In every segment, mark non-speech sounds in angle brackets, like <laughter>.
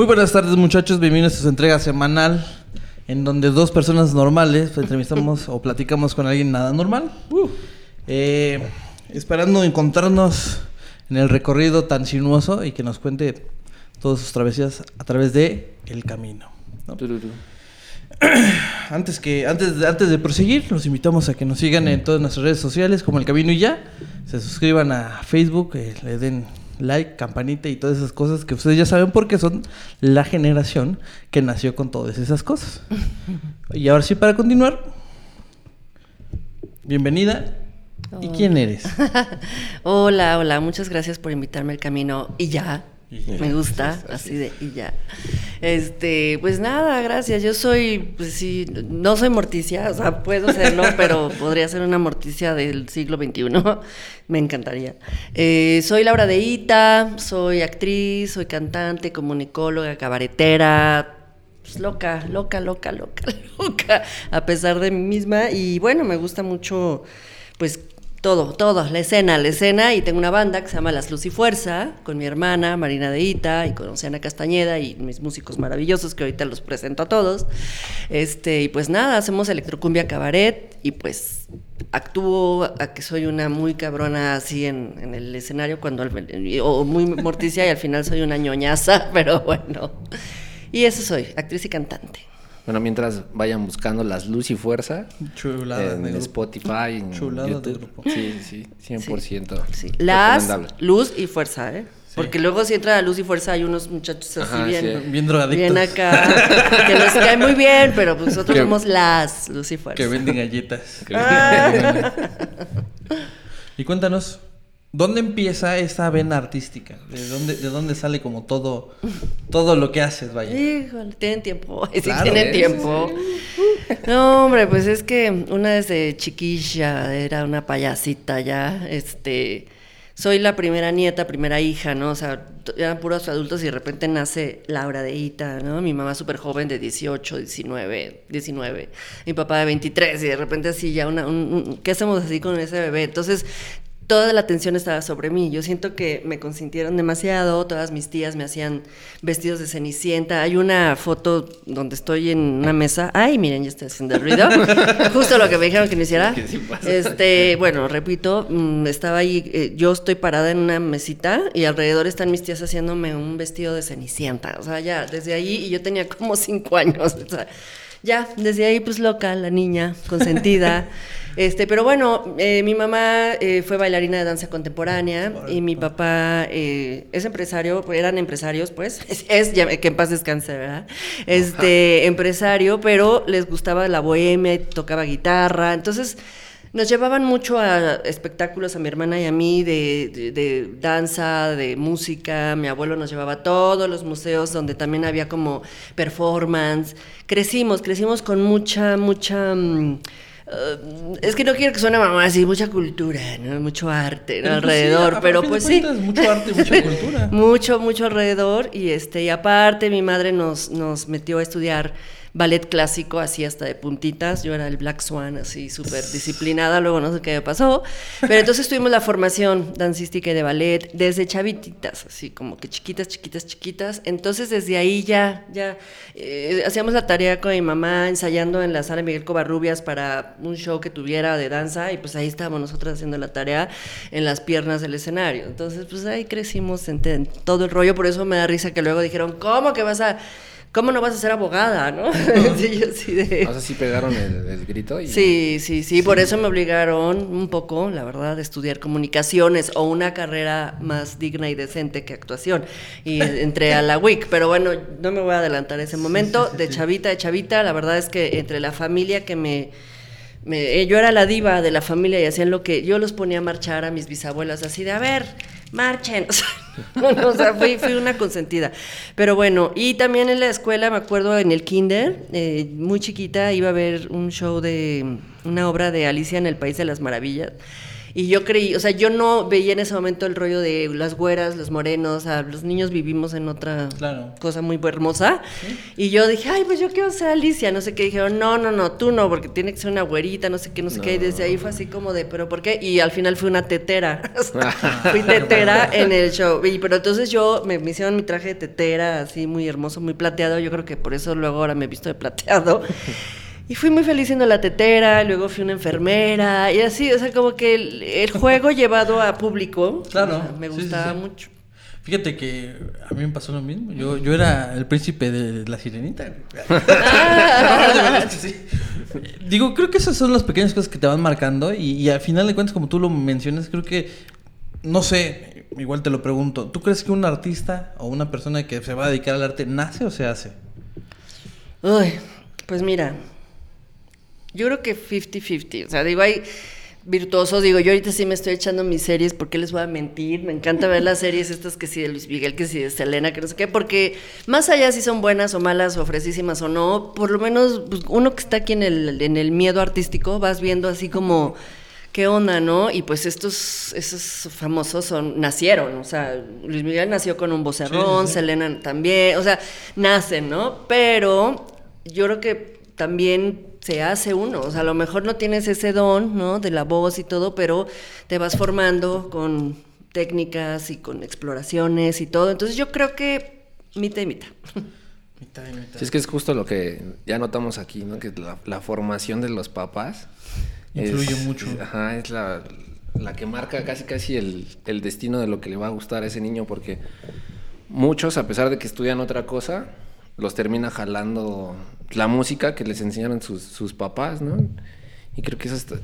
Muy buenas tardes muchachos, bienvenidos a su entrega semanal en donde dos personas normales entrevistamos o platicamos con alguien nada normal. Eh, esperando encontrarnos en el recorrido tan sinuoso y que nos cuente todas sus travesías a través de el camino. ¿no? <clears throat> antes que antes de, antes de proseguir, los invitamos a que nos sigan en todas nuestras redes sociales como El Camino y ya. Se suscriban a Facebook, eh, le den like, campanita y todas esas cosas que ustedes ya saben porque son la generación que nació con todas esas cosas. <laughs> y ahora sí, para continuar, bienvenida. ¿Y quién eres? <laughs> hola, hola, muchas gracias por invitarme al camino y ya. Me gusta, <laughs> así de y ya. Este, pues nada, gracias. Yo soy, pues sí, no soy morticia, o sea, puedo serlo, <laughs> pero podría ser una morticia del siglo XXI. <laughs> Me encantaría. Eh, soy Laura Deita, soy actriz, soy cantante, comunicóloga, cabaretera, pues loca, loca, loca, loca, loca, a pesar de mí misma. Y bueno, me gusta mucho, pues todo, todo, la escena, la escena, y tengo una banda que se llama Las Luz y Fuerza, con mi hermana Marina Deita y con Oceana Castañeda y mis músicos maravillosos que ahorita los presento a todos. Este, y pues nada, hacemos electrocumbia cabaret y pues actúo a que soy una muy cabrona así en, en el escenario cuando o muy morticia y al final soy una ñoñaza, <laughs> pero bueno. Y eso soy, actriz y cantante. Bueno, mientras vayan buscando las Luz y Fuerza Chulada en Spotify, en YouTube. Sí, sí, 100%. Sí. Las Luz y Fuerza, ¿eh? Porque luego si entra la luz y fuerza hay unos muchachos así bien, bien drogadictos. Bien acá, que nos cae muy bien, pero pues nosotros somos las luz y fuerza. Que venden galletas. Ah. <laughs> y cuéntanos, ¿Dónde empieza esa vena artística? ¿De dónde, de dónde sale como todo, todo lo que haces, vaya? Híjole, tienen tiempo. <laughs> Sí, tienen tiempo. No, hombre, pues es que una desde chiquilla era una payasita ya, este... Soy la primera nieta, primera hija, ¿no? O sea, eran puros adultos y de repente nace Laura de Ita, ¿no? Mi mamá súper joven de 18, 19, 19. Mi papá de 23 y de repente así ya una... ¿Qué hacemos así con ese bebé? Entonces toda la atención estaba sobre mí. Yo siento que me consintieron demasiado, todas mis tías me hacían vestidos de cenicienta. Hay una foto donde estoy en una mesa. Ay, miren, ya estoy haciendo el ruido. <laughs> Justo lo que me dijeron que me hiciera. Este, bueno, repito, mm, estaba ahí, eh, yo estoy parada en una mesita y alrededor están mis tías haciéndome un vestido de cenicienta. O sea, ya, desde ahí, y yo tenía como cinco años. O sea, ya, desde ahí, pues loca, la niña, consentida. <laughs> Este, pero bueno, eh, mi mamá eh, fue bailarina de danza contemporánea y mi papá eh, es empresario, eran empresarios, pues, <laughs> es, que en paz descanse, ¿verdad? Este, empresario, pero les gustaba la bohemia, tocaba guitarra, entonces nos llevaban mucho a espectáculos a mi hermana y a mí de, de, danza, de música. Mi abuelo nos llevaba a todos los museos donde también había como performance. Crecimos, crecimos con mucha, mucha... Mm, Uh, es que no quiero que suene mamá así, mucha cultura, ¿no? Mucho arte pues alrededor, pero pues sí. Mucho arte, mucha <laughs> cultura. mucho, mucho alrededor. Y este, y aparte mi madre nos, nos metió a estudiar ballet clásico, así hasta de puntitas. Yo era el Black Swan, así súper disciplinada, luego no sé qué me pasó. Pero entonces tuvimos la formación dancística y de ballet desde chavititas, así como que chiquitas, chiquitas, chiquitas. Entonces desde ahí ya, ya eh, hacíamos la tarea con mi mamá ensayando en la sala Miguel Covarrubias para un show que tuviera de danza y pues ahí estábamos nosotros haciendo la tarea en las piernas del escenario. Entonces pues ahí crecimos en todo el rollo, por eso me da risa que luego dijeron, ¿cómo que vas a ¿cómo no vas a ser abogada, no? <laughs> sí, yo sí de... O sea, sí pegaron el, grito. Y... Sí, sí, sí, por eso me obligaron un poco, la verdad, a estudiar comunicaciones o una carrera más digna y decente que actuación. Y <laughs> entré a la WIC, pero bueno, no me voy a adelantar ese momento. de chavita, de chavita, la verdad es que entre la familia que me... me yo era la diva de la familia y hacían lo que yo los ponía a marchar a mis bisabuelas así de, a ver, marchen. <laughs> O sea, fui, una consentida. Pero bueno, y también en la escuela, me acuerdo en el kinder, eh, muy chiquita, iba a ver un show de una obra de Alicia en el País de las Maravillas. Y yo creí, o sea, yo no veía en ese momento el rollo de las güeras, los morenos, o sea, los niños vivimos en otra cosa muy hermosa. Y yo dije, ay, pues yo quiero ser Alicia, no sé qué. Dijeron, no, no, no, tú no, porque tiene que ser una güerita, no sé qué, no sé qué. Y desde ahí fue así como de, ¿pero por qué? Y al final fui una tetera. <laughs> <laughs> fui tetera en el show. Y, pero entonces yo me, me hicieron mi traje de tetera, así muy hermoso, muy plateado. Yo creo que por eso luego ahora me he visto de plateado. Y fui muy feliz siendo la tetera, luego fui una enfermera, y así, o sea, como que el, juego <laughs> llevado a público claro, me gustaba mucho. Fíjate que a mí me pasó lo mismo. Yo, yo era el príncipe de la sirenita. <laughs> <laughs> Ah. Digo, creo que esas son las pequeñas cosas que te van marcando. Y, y, al final de cuentas, como tú lo mencionas, creo que, no sé, igual te lo pregunto. ¿Tú crees que un artista o una persona que se va a dedicar al arte nace o se hace? Uy, pues mira, yo creo que 50-50. O sea, digo, hay virtuosos. Digo, yo ahorita sí me estoy echando mis series, ¿por qué les voy a mentir? Me encanta ver las series estas que sí de Luis Miguel, que sí de Selena, que no sé qué, porque más allá si son buenas o malas o fresísimas o no, por lo menos pues, uno que está aquí en el, en el miedo artístico, vas viendo así como qué onda, ¿no? Y pues estos, esos famosos son, nacieron, o sea, Luis Miguel nació con un vocerrón, Selena también, o sea, nacen, ¿no? Pero yo creo que también se hace uno. O sea, a lo mejor no tienes ese don, ¿no? De la voz y todo, pero te vas formando con técnicas y con exploraciones y todo. Entonces yo creo que mitad y mitad. Mitad y mitad. Sí, es que es justo lo que ya notamos aquí, ¿no? Que la, formación de los papás... Influye mucho. ajá, es la, la, que marca casi casi el, el destino de lo que le va a gustar a ese niño, porque muchos, a pesar de que estudian otra cosa, los termina jalando la música que les enseñaron sus, sus papás, ¿no? Y creo que eso está,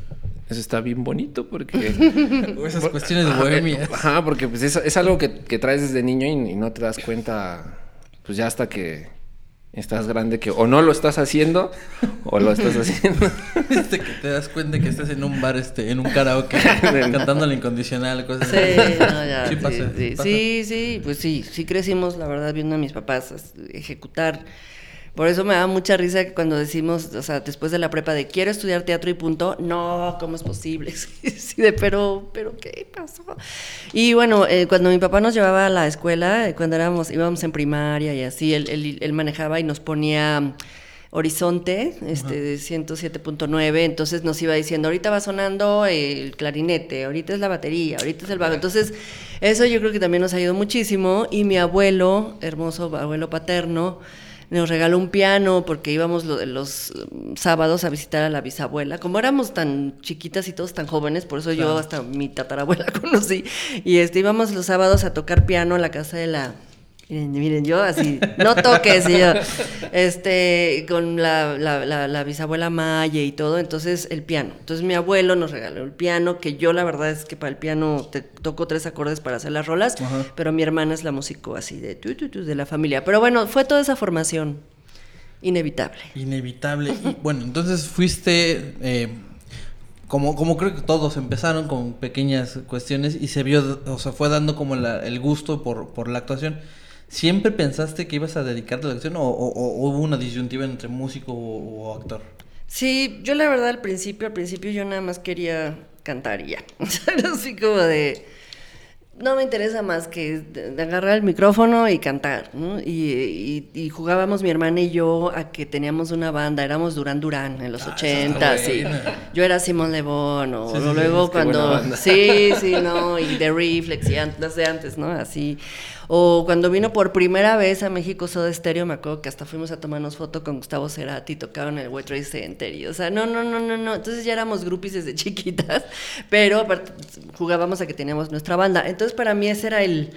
eso está bien bonito porque... <laughs> esas cuestiones de bohemia. Ajá, porque pues es, es algo que, que, traes desde niño y, no te das cuenta, pues ya hasta que estás grande que o no lo estás haciendo o lo estás <laughs> haciendo. Este que te das cuenta que estás en un bar, este, en un karaoke, <laughs> cantando la incondicional, cosas sí, así. No, ya, sí, pasa, sí, sí, sí, pues sí, sí crecimos, la verdad, viendo a mis papás ejecutar por eso me da mucha risa que cuando decimos, o sea, después de la prepa de quiero estudiar teatro y punto, no, ¿cómo es posible? <laughs> sí, de, pero, pero, ¿qué pasó? Y bueno, eh, cuando mi papá nos llevaba a la escuela, eh, cuando éramos, íbamos en primaria y así, él, él, manejaba y nos ponía horizonte, este, de 107.9, entonces nos iba diciendo, ahorita va sonando el clarinete, ahorita es la batería, ahorita es el bajo. Entonces, eso yo creo que también nos ayudó muchísimo. Y mi abuelo, hermoso abuelo paterno, nos regaló un piano porque íbamos los sábados a visitar a la bisabuela. Como éramos tan chiquitas y todos tan jóvenes, por eso yo hasta mi tatarabuela <laughs> conocí. Y este, íbamos los sábados a tocar piano en la casa de la Miren, miren, yo así, no toques, y yo, este, con la, la, la, bisabuela Maya y todo, entonces el piano. Entonces mi abuelo nos regaló el piano, que yo la verdad es que para el piano te toco tres acordes para hacer las rolas, pero mi hermana es la músico así de tu, tu, tu, de la familia. Pero bueno, fue toda esa formación inevitable. Inevitable. y bueno, entonces fuiste... Eh, como, como creo que todos empezaron con pequeñas cuestiones y se vio, o sea, fue dando como el gusto por, por la actuación. ¿Siempre pensaste que ibas a dedicarte a la acción o, hubo una disyuntiva entre músico o, actor? Sí, yo la verdad al principio, al principio yo nada más quería cantar y ya. <laughs> Así como de no me interesa más que agarrar el micrófono y cantar, ¿no? y, jugábamos mi hermana y yo a que teníamos una banda, éramos Durán Durán en los ah, 80, sí. Yo era Simón Lebón, o luego cuando... Sí, sí, no, y The Reflex, y antes de antes, ¿no? Así. O cuando vino por primera vez a México Soda Stereo, me acuerdo que hasta fuimos a tomarnos foto con Gustavo Cerati, tocaban el World Trade Center, y, o sea, no, no, no, no, no. Entonces ya éramos groupies desde <laughs> chiquitas, pero aparte jugábamos a que teníamos nuestra banda. Entonces para mí ese era el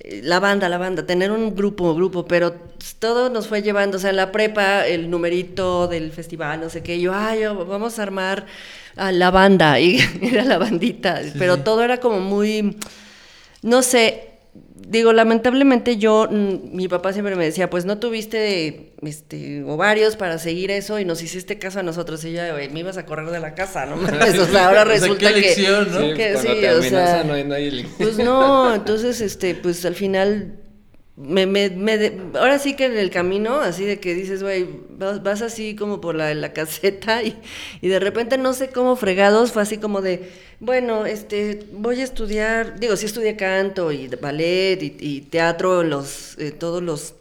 eh, la banda, la banda, tener un grupo, grupo, pero todo nos fue llevando, o sea, en la prepa, el numerito del festival, no sé qué, yo, ay, vamos a armar a la banda, <laughs> y era la bandita, pero todo era como muy, no sé, digo, lamentablemente yo, mm, mi papá siempre me decía, pues no tuviste este, ovarios para seguir eso y nos hiciste caso a nosotros. Y ya, me ibas a correr de la casa, ¿no? <laughs> <laughs> o sea, ahora resulta que, ¿no? que sí, o sea, no hay, Pues no, entonces, este, pues al final me, me, me ahora sí que en el camino, así de que dices, güey, vas, así como por la, la <laughs> caseta y, y, de repente no sé cómo fregados, fue así como de, bueno, este, voy a estudiar, digo, sí estudié canto y ballet y, y teatro, los, eh, todos los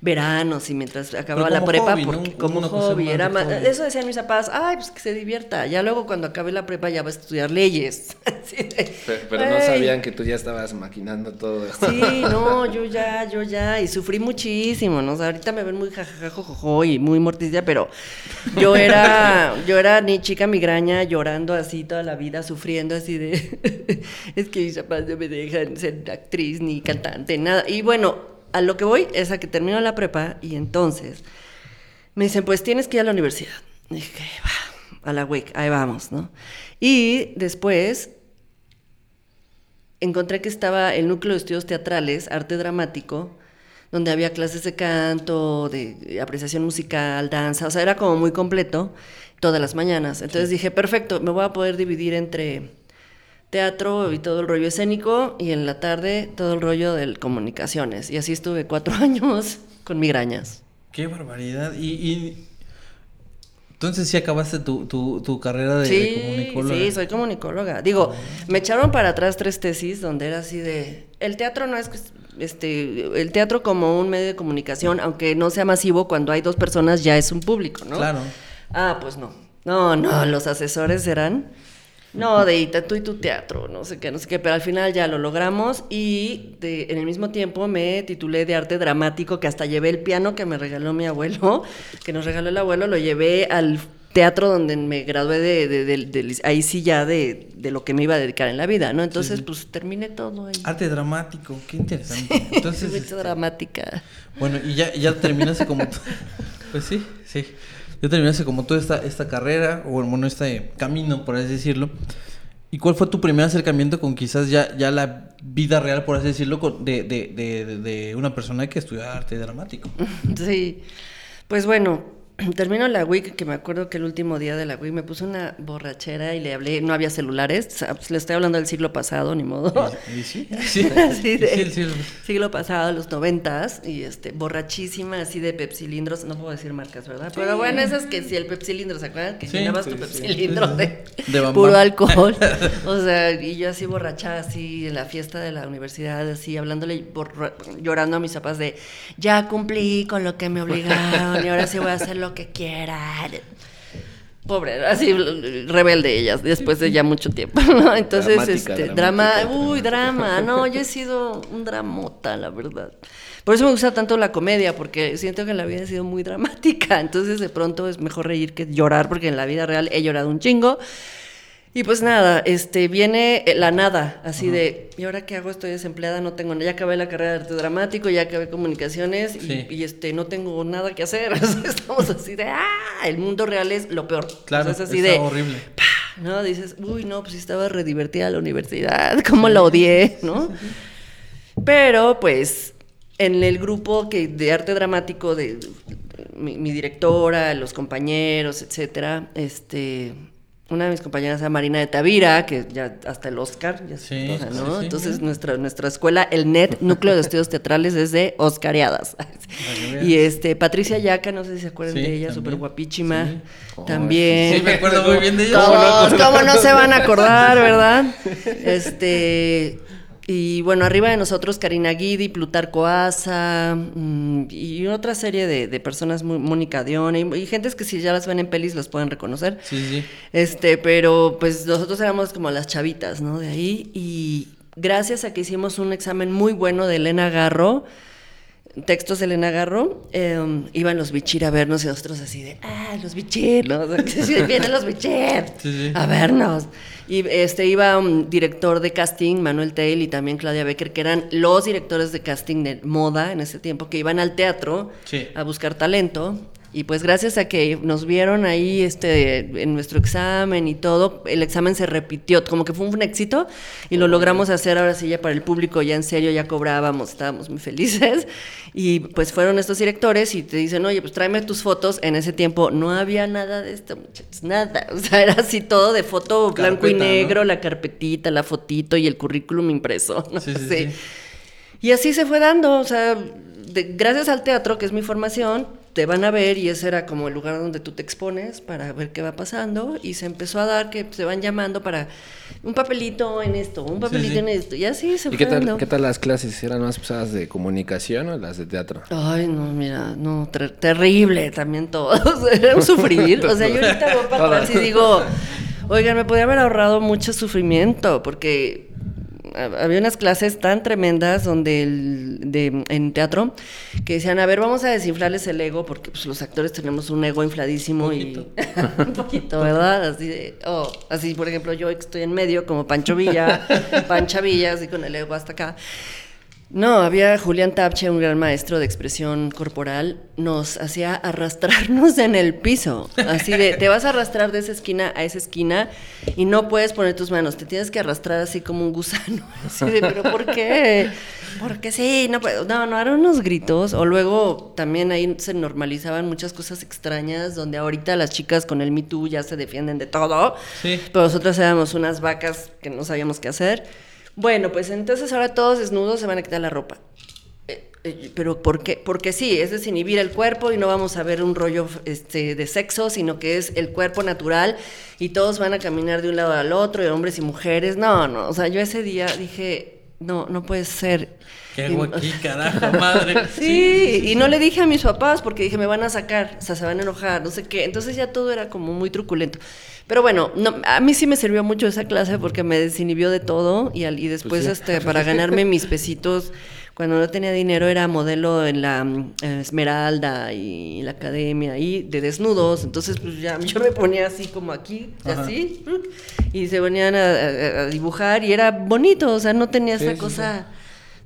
veranos y mientras acababa la prepa, porque como hobby, era más, eso decían mis papás, ay, pues que se divierta, ya luego cuando acabe la prepa ya va a estudiar leyes. <laughs> pero, no sabían que tú ya estabas maquinando todo. Sí, no, yo ya, yo ya, y sufrí muchísimo, ¿no? ahorita me ven muy jajajajojo y muy morticia, pero yo era, yo era ni chica migraña llorando así toda la vida, sufriendo así de, <laughs> es que mis papás no me dejan ser actriz ni cantante, nada, y bueno, a lo que voy es a que termino la prepa y entonces me dicen, pues tienes que ir a la universidad. Y dije, va, a la WIC, ahí vamos, ¿no? Y después encontré que estaba el núcleo de estudios teatrales, arte dramático, donde había clases de canto, de apreciación musical, danza, o sea, era como muy completo todas las mañanas. Entonces dije, perfecto, me voy a poder dividir entre teatro y todo el rollo escénico y en la tarde todo el rollo de comunicaciones. Y así estuve cuatro <laughs> años con migrañas. Qué barbaridad. Y, entonces sí acabaste tu, carrera de, comunicóloga. Sí, soy comunicóloga. Digo, me echaron para atrás tres tesis donde era así de, el teatro no es este, el teatro como un medio de comunicación, aunque no sea masivo, cuando hay dos personas ya es un público, ¿no? Claro. Ah, pues no. No, no, los asesores eran no, de tú y tu teatro, no sé qué, no sé qué, pero al final ya lo logramos y en el mismo tiempo me titulé de arte dramático, que hasta llevé el piano que me regaló mi abuelo, <laughs> que nos regaló el abuelo, lo llevé al teatro donde me gradué de, ahí sí ya de, lo que me iba a dedicar en la vida, ¿no? Entonces, pues terminé todo ahí. Arte dramático, qué interesante. Entonces, <laughs> este, dramática. Bueno, y ya, ya terminaste como... <laughs> pues sí, sí ya terminaste como toda esta, esta carrera, o bueno, este camino, por así decirlo. ¿Y cuál fue tu primer acercamiento con quizás ya, ya la vida real, por así decirlo, de, de, de, de una persona que estudia arte dramático? <laughs> Sí, pues bueno, <clears throat> termino la WIC, que me acuerdo que el último día de la WIC me puse una borrachera y le hablé, no había celulares, pues, le estoy hablando del siglo pasado, ni modo. <laughs> sí? Sí, sí, siglo pasado, los noventas, y este, borrachísima, así de pepsilindros, no puedo decir marcas, ¿verdad? Pero bueno, esas que si el pepsilindro, ¿se acuerdan? Que llenabas tu pepsilindro <laughs> de, <laughs> puro alcohol. o sea, y yo así borracha, así en la fiesta de la universidad, así hablándole, llorando a mis papás de, ya cumplí con lo que me obligaron y ahora sí voy a hacerlo que quieran. Pobre, así rebelde ellas, después de ya mucho tiempo, Entonces, este, drama, uy, drama, no, yo he sido un dramota, la verdad. Por eso me gusta tanto la comedia, porque siento que la vida ha sido muy dramática, entonces de pronto es mejor reír que llorar, porque en la vida real he llorado un chingo, y pues nada, este, viene la nada, así de, ¿y ahora qué hago? Estoy desempleada, no tengo, ya acabé la carrera de arte dramático, ya acabé comunicaciones y, este, no tengo nada que hacer. <laughs> Estamos así de, ah, el mundo real es lo peor. Claro, es así de, horrible. ¿no? Dices, uy, no, pues estaba redivertida la universidad, cómo la odié, ¿no? <laughs> Pero pues en el grupo que de arte dramático de, mi, mi, directora, los compañeros, etcétera, este una de mis compañeras era Marina de Tavira, que ya hasta el Oscar, ya sí, ¿no? Entonces nuestra, nuestra escuela, el NET, Núcleo de Estudios Teatrales, es de Oscariadas. y este, Patricia Yaca, no sé si se acuerdan de ella, súper guapísima. también. Sí, me acuerdo muy bien de ella. Todos, ¿cómo no se van a acordar, <laughs> verdad? Este, y bueno, arriba de nosotros Karina Guidi, Plutarco Asa mm, y otra serie de, personas, Mónica Dion y, y, gentes que si ya las ven en pelis los pueden reconocer. Sí, sí. Este, pero pues nosotros éramos como las chavitas, ¿no? De ahí y gracias a que hicimos un examen muy bueno de Elena Garro, textos de Elena Garro, em, iban los bichir a vernos y nosotros así de, ah, los bichir, ¿no? <laughs> vienen los bichir a vernos. Y este iba un director de casting, Manuel Tail, y también Claudia Becker, que eran los directores de casting de moda en ese tiempo, que iban al teatro a buscar talento. Y pues gracias a que nos vieron ahí este, en nuestro examen y todo, el examen se repitió, como que fue un éxito y lo logramos hacer ahora sí ya para el público, ya en serio, ya cobrábamos, estábamos muy <laughs> felices. Y pues fueron estos directores y te dicen, oye, pues tráeme tus fotos. En ese tiempo no había nada de esto, muchachos, nada. <laughs> O sea, era así todo de foto blanco y negro, la carpetita, la fotito y el currículum impreso. <laughs> ¿no? sí. sí. Y así se fue dando, o sea, gracias al teatro, que es mi formación, te van a ver y ese era como el lugar donde tú te expones para ver qué va pasando y se empezó a dar que se van llamando para un papelito en esto, un papelito en esto y así se ¿Y fue qué tal, dando. qué tal las clases? ¿Eran más pesadas de comunicación o las de teatro? Ay, no, mira, no, terrible también todos, <laughs> era un sufrir, o sea, yo ahorita voy <laughs> para atrás y digo, oigan, me podía haber ahorrado mucho sufrimiento porque había unas clases tan tremendas donde de, en teatro que decían, a ver, vamos a desinflarles el ego, porque pues, los actores tenemos un ego infladísimo y <laughs> un poquito, ¿verdad? Así de, oh, así por ejemplo yo estoy en medio como Pancho Villa, <laughs> Pancha Villa, así con el ego hasta acá. No, había Julián Tapche, un gran maestro de expresión corporal, nos hacía arrastrarnos en el piso. Así de, te vas a arrastrar de esa esquina a esa esquina y no puedes poner tus manos, te tienes que arrastrar así como un gusano. <laughs> Así de, pero ¿por qué? Porque sí, no puedo. No, no, eran unos gritos. O luego también ahí se normalizaban muchas cosas extrañas, donde ahorita las chicas con el Me Too ya se defienden de todo. Sí. Pero nosotros éramos unas vacas que no sabíamos qué hacer. Bueno, pues entonces ahora todos desnudos se van a quitar la ropa. Eh, eh, pero ¿por qué? Porque sí, es desinhibir el cuerpo y no vamos a ver un rollo este, de sexo, sino que es el cuerpo natural y todos van a caminar de un lado al otro, y hombres y mujeres. No, no, o sea, yo ese día dije, no, no puede ser. ¿Qué hago aquí, carajo, <laughs> madre? sí, y no le dije a mis papás porque dije, me van a sacar, o sea, se van a enojar, no sé qué. Entonces ya todo era como muy truculento. Pero bueno, no, a mí sí me sirvió mucho esa clase porque me desinhibió de todo y, al, y después pues este, para ganarme mis pesitos, cuando no tenía dinero era modelo en la eh, Esmeralda y la academia y de desnudos, entonces pues ya yo me ponía así como aquí, así, y se venían a, dibujar y era bonito, o sea, no tenía esa cosa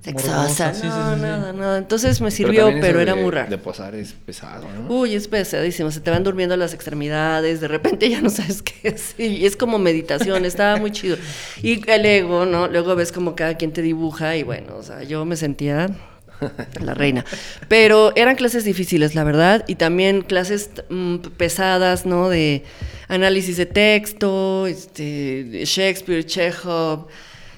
sexosa, no, nada, nada. Entonces me sirvió, pero, era muy raro. De posar es pesado, ¿no? Uy, es pesadísimo, se te van durmiendo las extremidades, de repente ya no sabes qué es, y es como meditación, estaba muy chido. <laughs> Y el ego, ¿no? Luego ves como cada quien te dibuja y bueno, o sea, yo me sentía la reina. Pero eran clases difíciles, la verdad, y también clases mm, pesadas, ¿no? De análisis de texto, este, Shakespeare, Chekhov,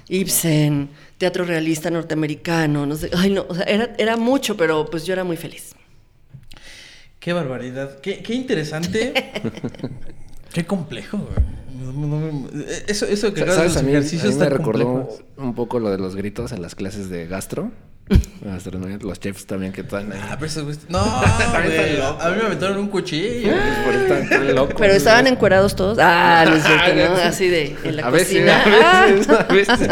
Ibsen teatro realista norteamericano, no sé, ay no, o sea, era, era mucho, pero pues yo era muy feliz. Qué barbaridad, qué, qué interesante, <laughs> qué complejo, Eso, eso que ¿Sabes? A mí, me recordó un poco lo de los gritos en las clases de gastro. <laughs> Los chefs también que están ahí. Ah, pero eso, No, <laughs> A mí me metieron un cuchillo. Pues, <laughs> pero estaban encuerados todos. Ah, no es cierto, ¿no? Así de en la cocina. a veces,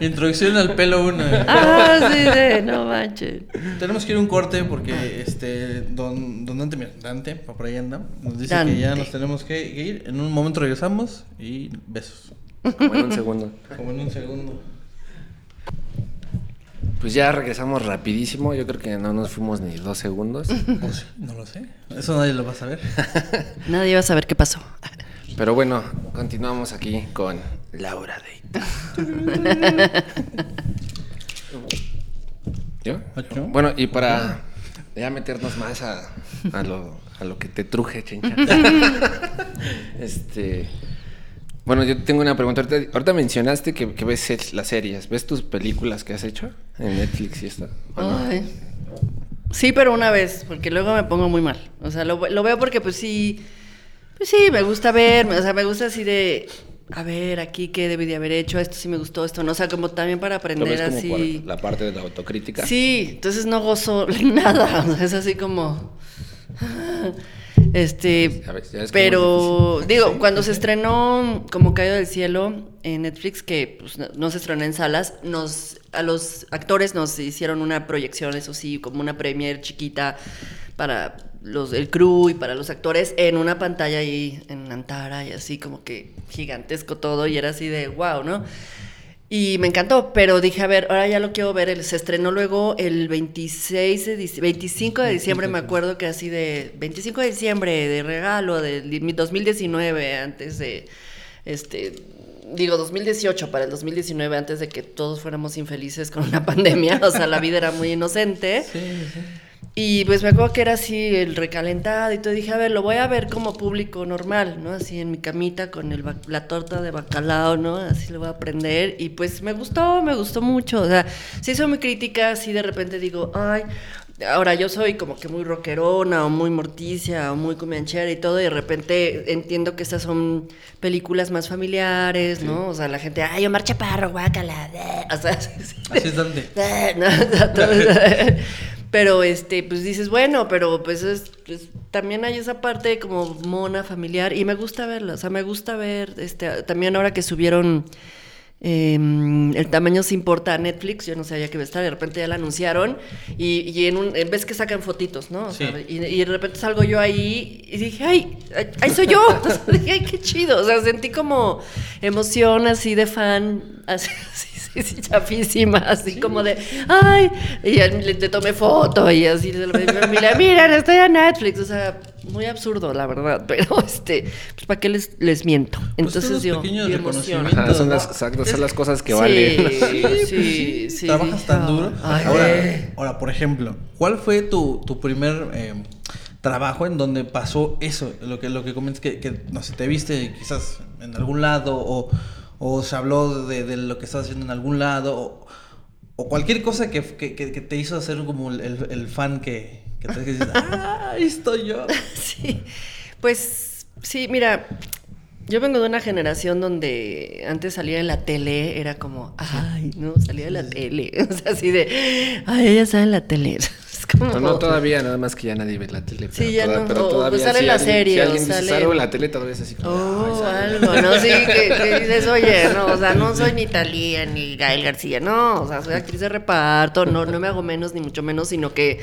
Introducción al pelo uno. Ah, sí, de, no manches. Tenemos que ir a un corte porque este don, don Dante, mira, Dante, por ahí anda, nos dice que ya nos tenemos que ir. En un momento regresamos y besos. Como en un segundo. Como en un segundo. Pues ya regresamos rapidísimo. Yo creo que no nos fuimos ni dos segundos. <laughs> Pues no lo sé. Eso nadie lo va a saber. <laughs> nadie va a saber qué pasó. Pero bueno, continuamos aquí con Laura Date. <laughs> ¿Yo? Bueno, y para ya meternos más a, a, lo, a lo que te truje, chencha. este. Bueno, yo tengo una pregunta. Ahorita, mencionaste que, ves las series. ¿Ves tus películas que has hecho en Netflix y esto? Sí, pero una vez, porque luego me pongo muy mal. O sea, lo, veo porque pues sí, pues sí, me gusta ver, o sea, me gusta así de, a ver, aquí qué debí de haber hecho, esto sí me gustó, esto no, o sea, como también para aprender así. la parte de la autocrítica. Sí, entonces no gozo <laughs> nada, es así como... Este, pero digo, cuando se estrenó como Caído del Cielo en Netflix, que pues, no, se estrenó en salas, nos a los actores nos hicieron una proyección, eso sí, como una premier chiquita para los el crew y para los actores en una pantalla ahí en Antara y así como que gigantesco todo y era así de wow, ¿no? Y me encantó, pero dije, a ver, ahora ya lo quiero ver. Se estrenó luego el 26 de 25 de diciembre, me acuerdo que así de 25 de diciembre de regalo de 2019, antes de, este, digo 2018 para el 2019, antes de que todos fuéramos infelices con una <laughs> pandemia. O sea, la vida era muy inocente. Sí, sí. Y pues me acuerdo que era así el recalentado y todo. Dije, a ver, lo voy a ver como público normal, ¿no? Así en mi camita con el la torta de bacalao, ¿no? Así lo voy a aprender. Y pues me gustó, me gustó mucho. O sea, sí soy muy crítica, sí de repente digo, ay, Ahora yo soy como que muy rockerona o muy morticia o muy comianchera y todo y de repente entiendo que estas son películas más familiares, ¿no? O sea, la gente, ay, Omar Chaparro, guácala. <laughs> O sea, Así es donde. <laughs> <laughs> pero este, pues dices, bueno, pero pues, es, pues, también hay esa parte como mona familiar y me gusta verla, o sea, me gusta ver, este, también ahora que subieron Em, el tamaño se importa a Netflix, yo no sabía que iba a estar, de repente ya la anunciaron y, en, un, vez que sacan fotitos, ¿no? y, de repente salgo yo ahí y dije, ay, ahí soy yo. <laughs> dije, ay, qué chido. O sea, sentí como emoción así de fan, así, así, así chafísima, así como de, ay, y le, tomé foto y así, mira, miren, estoy en Netflix, o sea muy absurdo, la verdad, pero este, pues para qué les, les miento. Pues Entonces yo, emoción. son las, son las cosas que valen. Sí, sí, Trabajas tan duro. ahora, ahora, por ejemplo, ¿cuál fue tu, tu primer eh, trabajo en donde pasó eso? Lo que, lo que comentas que, que, no sé, te viste quizás en algún lado o, o se habló de, de, lo que estás haciendo en algún lado o, o cualquier cosa que, que, que, te hizo hacer como el, el fan que, que te dices, ah, <laughs> ahí estoy yo. <laughs> sí, pues sí, mira, yo vengo de una generación donde antes salía en la tele, era como, ay, no, salía de la tele. <laughs> O sea, así de, ay, ella sale en la tele. Es como... No, todavía, nada más que ya nadie ve la tele. sí, ya no, pero todavía, sale en la serie. Si alguien sale... dice algo en la tele, todavía es así como. Oh, algo, ¿no? Sí, <laughs> que, dices, oye, no, o sea, no soy ni Talía ni Gael García, no, o sea, soy actriz de reparto, no, no me hago menos ni mucho menos, sino que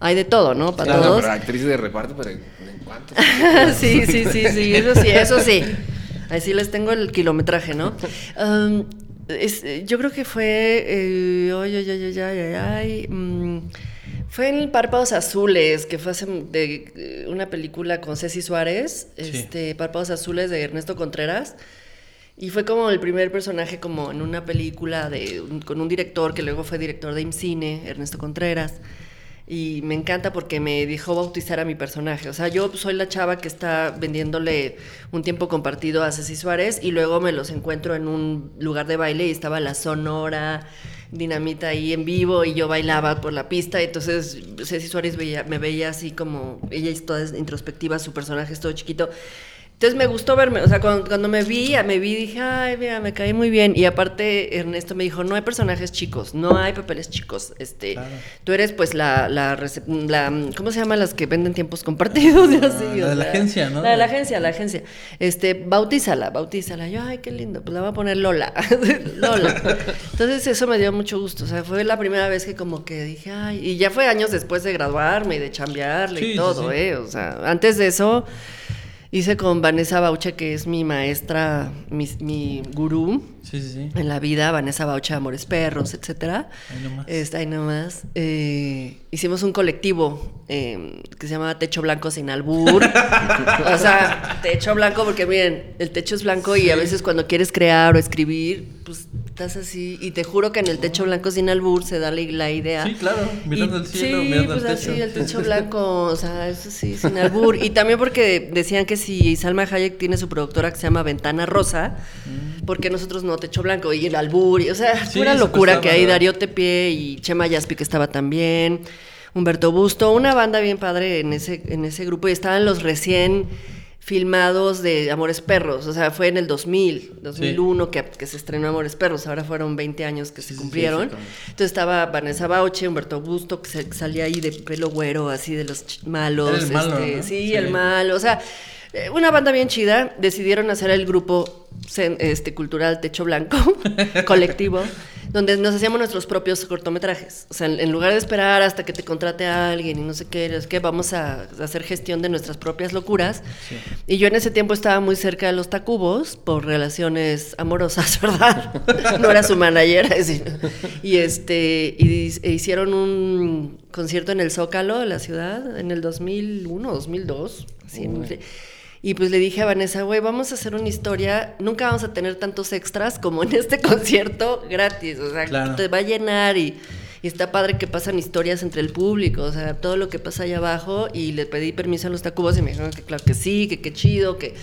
hay de todo, ¿no? Para claro, todos. Pero actrices de reparto, pero ¿en cuánto? <laughs> sí, sí, sí, sí, eso sí, eso sí. Ahí sí les tengo el kilometraje, ¿no? Um, yo creo que fue. Eh, ay, ay, ay, ay, ay, mm, fue en Párpados Azules, que fue hace de, eh, una película con Ceci Suárez, este, Párpados Azules de Ernesto Contreras. Y fue como el primer personaje como en una película de, con un director que luego fue director de IMCINE, Ernesto Contreras y me encanta porque me dejó bautizar a mi personaje. O sea, yo soy la chava que está vendiéndole un tiempo compartido a Ceci Suárez y luego me los encuentro en un lugar de baile y estaba la Sonora, Dinamita ahí en vivo y yo bailaba por la pista. Entonces Ceci Suárez me veía así como, ella es toda introspectiva, su personaje es todo chiquito. Entonces me gustó verme, o sea, cuando, me vi, me vi, dije, ay, mira, me caí muy bien. Y aparte Ernesto me dijo, no hay personajes chicos, no hay papeles chicos. Este, tú eres pues la, la, ¿cómo se llama las que venden tiempos compartidos? Ah, así, la de la agencia, ¿no? La de la agencia, la agencia. Este, bautízala, bautízala. Yo, ay, qué lindo, pues la voy a poner Lola. <laughs> Lola. Entonces eso me dio mucho gusto, o sea, fue la primera vez que como que dije, ay, y ya fue años después de graduarme y de chambearle y todo, ¿eh? O sea, antes de eso hice con Vanessa Baucha, que es mi maestra, mi, mi gurú en la vida, Vanessa Baucha, Amores Perros, etcétera. Ahí nomás. Está ahí nomás. Eh, hicimos un colectivo eh, que se llama Techo Blanco sin albur. <laughs> o sea, techo blanco porque miren, el techo es blanco y a veces cuando quieres crear o escribir, pues estás así y te juro que en el techo blanco sin albur se da la, idea. Sí, claro, mirando el cielo, mirando pues el techo. Sí, el techo blanco, o sea, eso sí, sin albur. Y también porque decían que si Salma Hayek tiene su productora que se llama Ventana Rosa, mm. Porque nosotros no techo blanco y el albur, y, o sea, pura locura que hay Darío Tepié y Chema Yaspi que estaba también. Humberto Busto, una banda bien padre en ese, en ese grupo y estaban los recién filmados de Amores Perros, o sea, fue en el 2000, 2001 que, que, se estrenó Amores Perros, ahora fueron 20 años que se cumplieron. Entonces estaba Vanessa Bauche, Humberto Busto, que salía ahí de pelo güero, así de los malos. El malo, este, sí, el malo, o sea, una banda bien chida, decidieron hacer el grupo este, cultural Techo Blanco, <laughs> colectivo, donde nos hacíamos nuestros propios cortometrajes. O sea, en, lugar de esperar hasta que te contrate a alguien y no sé qué, es que vamos a, hacer gestión de nuestras propias locuras. Y yo en ese tiempo estaba muy cerca de los Tacubos por relaciones amorosas, <laughs> ¿verdad? no era su manager. <laughs> y este y, e hicieron un concierto en el Zócalo de la ciudad en el 2001, 2002. Así, y pues le dije a Vanessa, güey, vamos a hacer una historia, nunca vamos a tener tantos extras como en este <laughs> concierto gratis, o sea, te va a llenar y, Y está padre que pasan historias entre el público, o sea, todo lo que pasa allá abajo. Y le pedí permiso a los Tacubos y me dijeron que claro que sí, que qué chido, que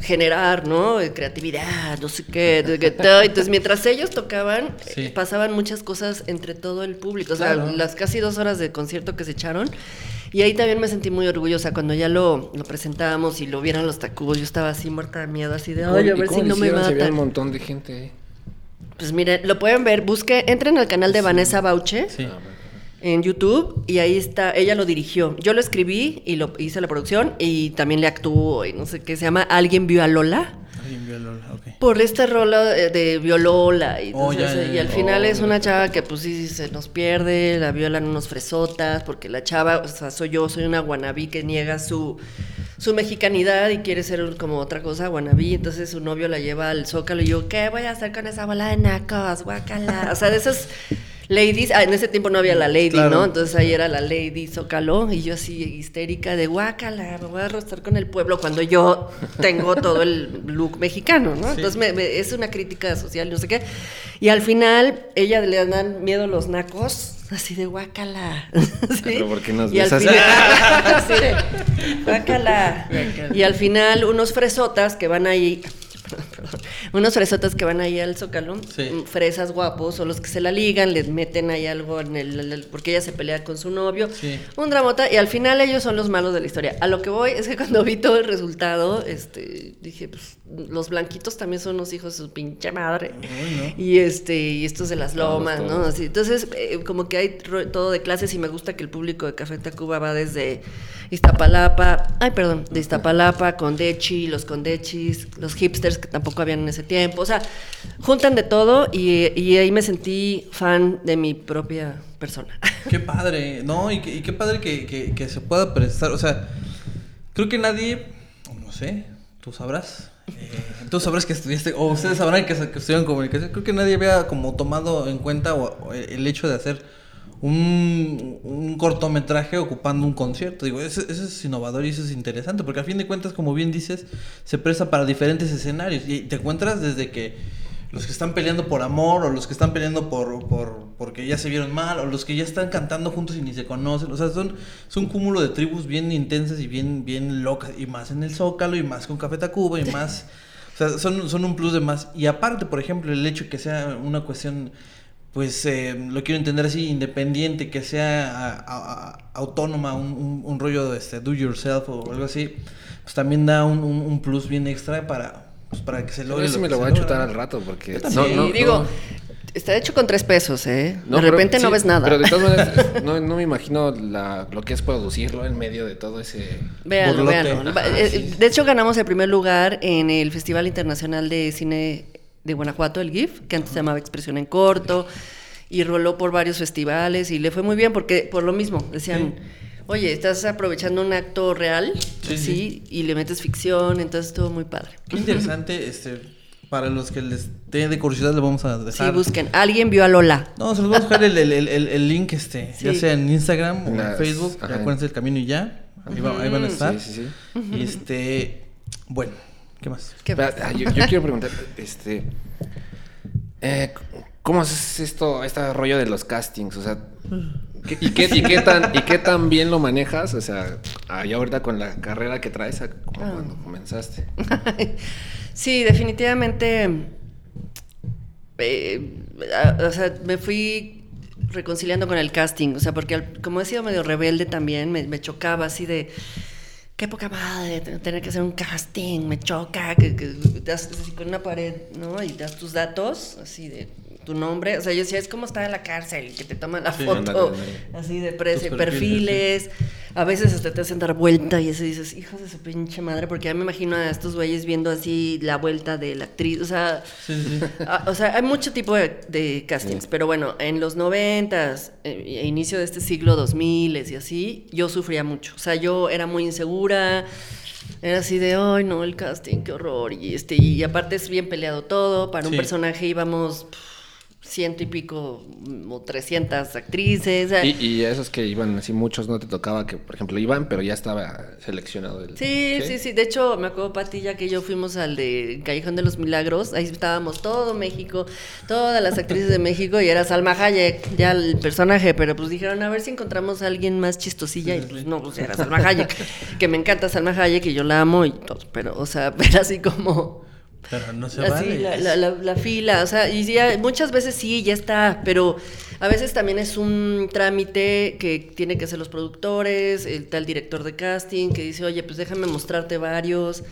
generar, ¿no? Creatividad, no sé qué. Entonces, mientras ellos tocaban, pasaban muchas cosas entre todo el público. O sea, las casi dos horas de concierto que se echaron. Y ahí también me sentí muy orgullosa cuando ya lo, lo presentábamos y lo vieron los tacubos. Yo estaba así muerta de miedo, así de, ay, a ver si no me matan. había un montón de gente Pues miren, lo pueden ver, busque, entren al canal de Vanessa Bauche. Sí. Ah, en YouTube y ahí está, ella lo dirigió. Yo lo escribí y lo hice la producción y también le actuó y no sé qué se llama Alguien vio a Lola. Alguien vio a Lola, ok. Por este rolo de, Violola y, oh, y al final es una chava que pues sí, se nos pierde, la violan unos fresotas porque la chava, o sea, soy yo, soy una guanabí que niega su su mexicanidad y quiere ser como otra cosa, guanabí, entonces su novio la lleva al zócalo y yo, ¿qué voy a hacer con esa bola de nacos? Guacala. O sea, de esos ladies, ah, en ese tiempo no había la lady, ¿no? Entonces ahí era la lady Zócalo y yo así histérica de guácala, me voy a arrastrar con el pueblo cuando yo tengo todo el look mexicano, ¿no? Entonces es una crítica social, no sé qué. Y al final ella le dan miedo los nacos, así de guácala. <laughs> Pero ¿por qué nos y al final, <laughs> <laughs> así de guácala. Y al final unos fresotas que van ahí <laughs> unos fresotas que van ahí al Zócalo, mm, fresas guapos, o los que se la ligan, les meten ahí algo en el, porque ella se pelea con su novio, un dramota, y al final ellos son los malos de la historia. A lo que voy es que cuando vi todo el resultado, este, dije, pues, los blanquitos también son los hijos de su pinche madre. Y este, y estos de las lomas, ¿no? Así, entonces, eh, como que hay todo de clases y me gusta que el público de Café Tacuba va desde Iztapalapa, ay, perdón, de Iztapalapa, Condechi, los Condechis, los hipsters que tampoco habían en ese tiempo. O sea, juntan de todo y, ahí me sentí fan de mi propia persona. <laughs> Qué padre, ¿no? Y, qué padre que, se pueda prestar. O sea, creo que nadie, no sé, tú sabrás. Eh, tú sabrás que estudiaste, o ustedes sabrán que, que estudiaron comunicación. Creo que nadie había como tomado en cuenta el hecho de hacer un, cortometraje ocupando un concierto. Digo, eso, es innovador y eso es interesante, porque a fin de cuentas, como bien dices, se presta para diferentes escenarios. Y te encuentras desde que los que están peleando por amor, o los que están peleando por, por porque ya se vieron mal, o los que ya están cantando juntos y ni se conocen. O sea, son, son un cúmulo de tribus bien intensas y bien, bien locas, y más en el Zócalo, y más con Café Tacuba, y más... O sea, son, son un plus de más. Y aparte, por ejemplo, el hecho que sea una cuestión pues eh, lo quiero entender así, independiente, que sea autónoma, un, un, rollo de este, do yourself o algo así, pues también da un, un plus bien extra para, pues, para que se logre. Eso me lo voy a chutar al rato porque... No, digo... Está hecho con tres pesos, ¿eh? de repente no ves nada. Pero de todas maneras, no, no me imagino la, lo que es producirlo en medio de todo ese. Véanlo, véanlo. Eh, de hecho, ganamos el primer lugar en el Festival Internacional de Cine de Guanajuato, el GIF, que antes se llamaba Expresión en Corto, y roló por varios festivales y le fue muy bien porque por lo mismo, decían, oye, estás aprovechando un acto real, sí, y le metes ficción, entonces estuvo muy padre. Qué interesante, este, para los que les dé de curiosidad le vamos a dejar. Sí, busquen, alguien vio a Lola. No, se los vamos a dejar el, link, este, ya sea en Instagram o en Facebook, acuérdense el camino y ya, ahí, van a estar. Sí, sí, sí. Y este, bueno. ¿Qué más? Ah, yo, quiero preguntar, <laughs> este, eh, ¿cómo es esto, este rollo de los castings? O sea, y, qué, tan, ¿y qué tan bien lo manejas? O sea, allá ahorita con la carrera que traes, como ah. cuando comenzaste. <laughs> sí, definitivamente, eh, o sea, me fui reconciliando con el casting, o sea, porque como he sido medio rebelde también, me chocaba así de qué poca madre tener que hacer un casting, me choca, que, que te haces así con una pared, ¿no? Y te das tus datos, así de tu nombre. O sea, yo decía, es como estar en la cárcel, que te toman la foto así de precio, perfiles. A veces hasta te hacen dar vuelta y eso dices, hijos de su pinche madre, porque ya me imagino a estos güeyes viendo así la vuelta de la actriz. O sea, o sea hay mucho tipo de, castings, pero bueno, en los noventas, eh, inicio de este siglo 2000 y así, yo sufría mucho. O sea, yo era muy insegura. Era así de, ay, no, el casting, qué horror. Y, este, y aparte es bien peleado todo. Para un personaje íbamos ciento y pico o trescientas actrices. Y, y esos que iban así, muchos no te tocaba que, por ejemplo, iban, pero ya estaba seleccionado. El, sí, sí, sí, De hecho, me acuerdo, Patilla, que yo fuimos al de Callejón de los Milagros. Ahí estábamos todo México, todas las actrices de México y era Salma Hayek, ya el personaje. Pero pues dijeron, a ver si encontramos a alguien más chistosilla. Y pues no, pues era Salma Hayek, que me encanta Salma Hayek y yo la amo y todo. Pero, o sea, <laughs> pero así como pero no se Así, la, la, fila, o sea, y ya, muchas veces sí, ya está, pero a veces también es un trámite que tiene que hacer los productores, el tal director de casting que dice, oye, pues déjame mostrarte varios.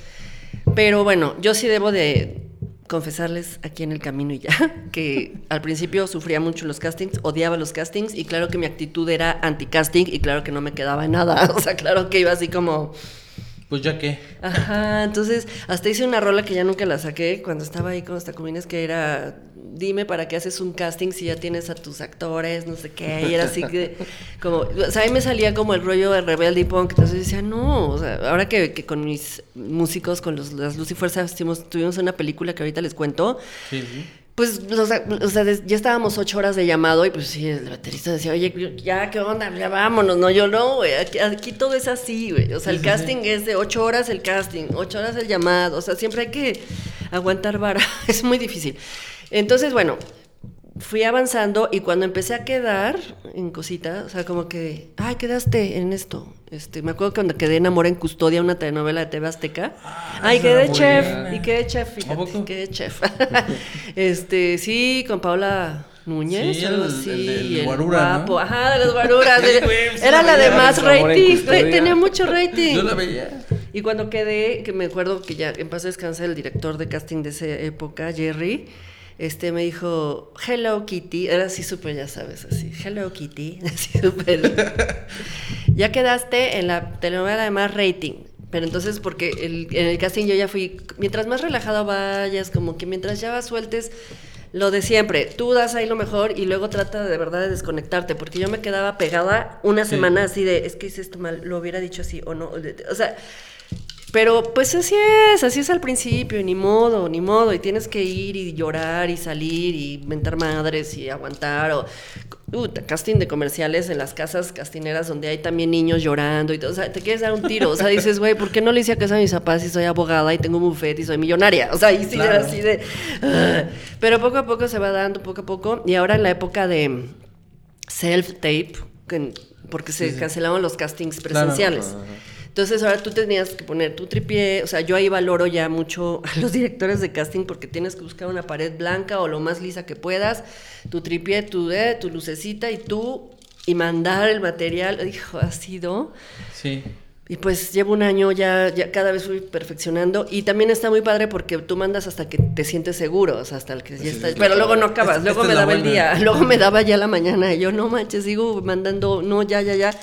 Pero bueno, yo sí debo de confesarles aquí en el camino y ya, <laughs> que al principio sufría mucho los castings, odiaba los castings y claro que mi actitud era anti-casting y claro que no me quedaba en nada, <laughs> o sea, claro que iba así como pues ya qué. Ajá, entonces hasta hice una rola que ya nunca la saqué cuando estaba ahí con los tacubines que era dime para qué haces un casting si ya tienes a tus actores, no sé qué, y era así que como, o sea, ahí me salía como el rollo de rebelde y punk, entonces decía, no, o sea, ahora que, que con mis músicos, con los, las Luz y Fuerza, tuvimos una película que ahorita les cuento, sí, sí pues, o sea, ya estábamos ocho horas de llamado y pues sí, el baterista decía, oye, ya, ¿qué onda? Ya vámonos. No, yo no, güey. Aquí, todo es así, güey. O sea, el casting es de ocho horas el casting, ocho horas el llamado. O sea, siempre hay que aguantar vara. <laughs> es muy difícil. Entonces, bueno, fui avanzando y cuando empecé a quedar en cositas, o sea, como que, ay, quedaste en esto. Este, me acuerdo cuando quedé enamorada en custodia, una telenovela de TV Azteca. Ah, ay, quedé chef, y quedé chef, fíjate, quedé chef. <laughs> este, sí, con Paola Núñez, sí, algo así, el, el, guarura, guapo, ajá, de los guaruras. <laughs> era la de más rating, tenía mucho rating. Yo la veía. Y cuando quedé, que me acuerdo que ya en paz descansa el director de casting de esa época, Jerry, este me dijo, Hello Kitty, era así súper, ya sabes, así, Hello Kitty, <laughs> así súper. ya quedaste en la telenovela de más rating. Pero entonces, porque el, en el casting yo ya fui, mientras más relajado vayas, como que mientras ya vas sueltes lo de siempre, tú das ahí lo mejor y luego trata de verdad de desconectarte, porque yo me quedaba pegada una semana así de, es que hice esto mal, lo hubiera dicho así o no. O sea, pero pues así es, así es al principio, ni modo, ni modo, y tienes que ir y llorar y salir y inventar madres y aguantar o uh, casting de comerciales en las casas castineras donde hay también niños llorando y todo, o sea, te quieres dar un tiro, o sea, dices, güey, ¿por qué no le hice a casa a mis papás si soy abogada y tengo un buffet y soy millonaria? O sea, y sí, así de... Ah". Pero poco a poco se va dando, poco a poco, y ahora en la época de self-tape, porque se cancelaban los castings presenciales. Entonces ahora tú tenías que poner tu tripié, o sea, yo ahí valoro ya mucho <laughs> a los directores de casting porque tienes que buscar una pared blanca o lo más lisa que puedas, tu tripié, tu, eh, tu lucecita y tú, y mandar el material, dijo, ha sido... Sí. Y pues llevo un año ya, ya cada vez fui perfeccionando y también está muy padre porque tú mandas hasta que te sientes seguro, o sea, hasta el que ya está, pero luego no acabas, luego me daba el día, <laughs> luego me daba ya la mañana y yo no manches, sigo mandando, no, ya, ya, ya.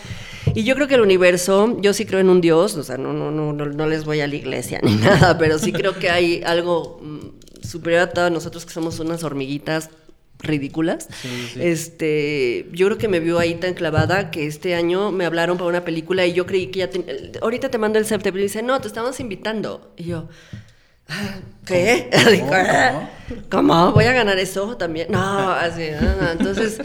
Y yo creo que el universo, yo sí creo en un Dios, o sea, no, no, no, no, les voy a la iglesia <laughs> ni nada, pero sí creo que hay algo mm, superior a todos nosotros que somos unas hormiguitas ridículas. Este, yo creo que me vio ahí tan clavada que este año me hablaron para una película y yo creí que ya ahorita te mando el septiembre y dice, "No, te estamos invitando." Y yo, ah, ¿Qué? ¿Cómo? <laughs> ¿Voy a ganar eso también? No, así, entonces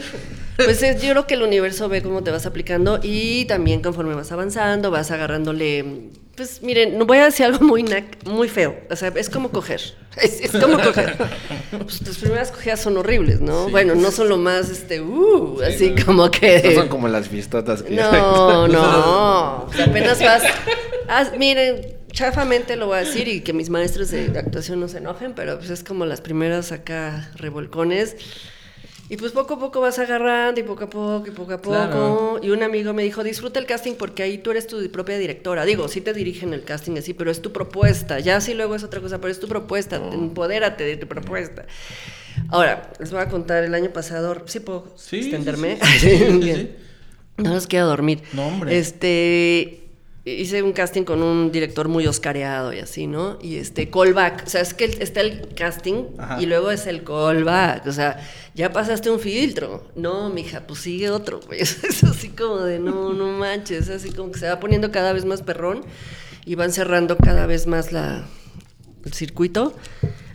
pues yo creo que el universo ve cómo te vas aplicando y también conforme vas avanzando, vas agarrándole. Pues miren, no voy a decir algo muy muy feo. O sea, es como coger. <laughs> Es, como coger. Pues tus primeras cogidas son horribles, ¿no? bueno, no son lo más, este, uh, así como que. No son como las vistotas que No, no. <laughs> apenas vas. miren, chafamente lo voy a decir y que mis maestros de actuación no se enojen, pero pues es como las primeras acá revolcones y pues poco a poco vas agarrando y poco a poco y poco a poco. Y un amigo me dijo, disfruta el casting porque ahí tú eres tu propia directora. Digo, sí te dirigen el casting así, pero es tu propuesta. Ya sí luego es otra cosa, pero es tu propuesta. Oh. Empodérate de tu propuesta. Ahora, les voy a contar el año pasado, ¿sí puedo extenderme? <laughs> no los quiero dormir. No, hombre. Este, hice un casting con un director muy oscareado y así, ¿no? Y este, callback, o sea, es que está el casting y luego es el callback, o sea, ya pasaste un filtro. No, mija, pues sigue otro, pues. <laughs> Es así como de, no, no manches, así como que se va poniendo cada vez más perrón y van cerrando cada vez más la, el circuito,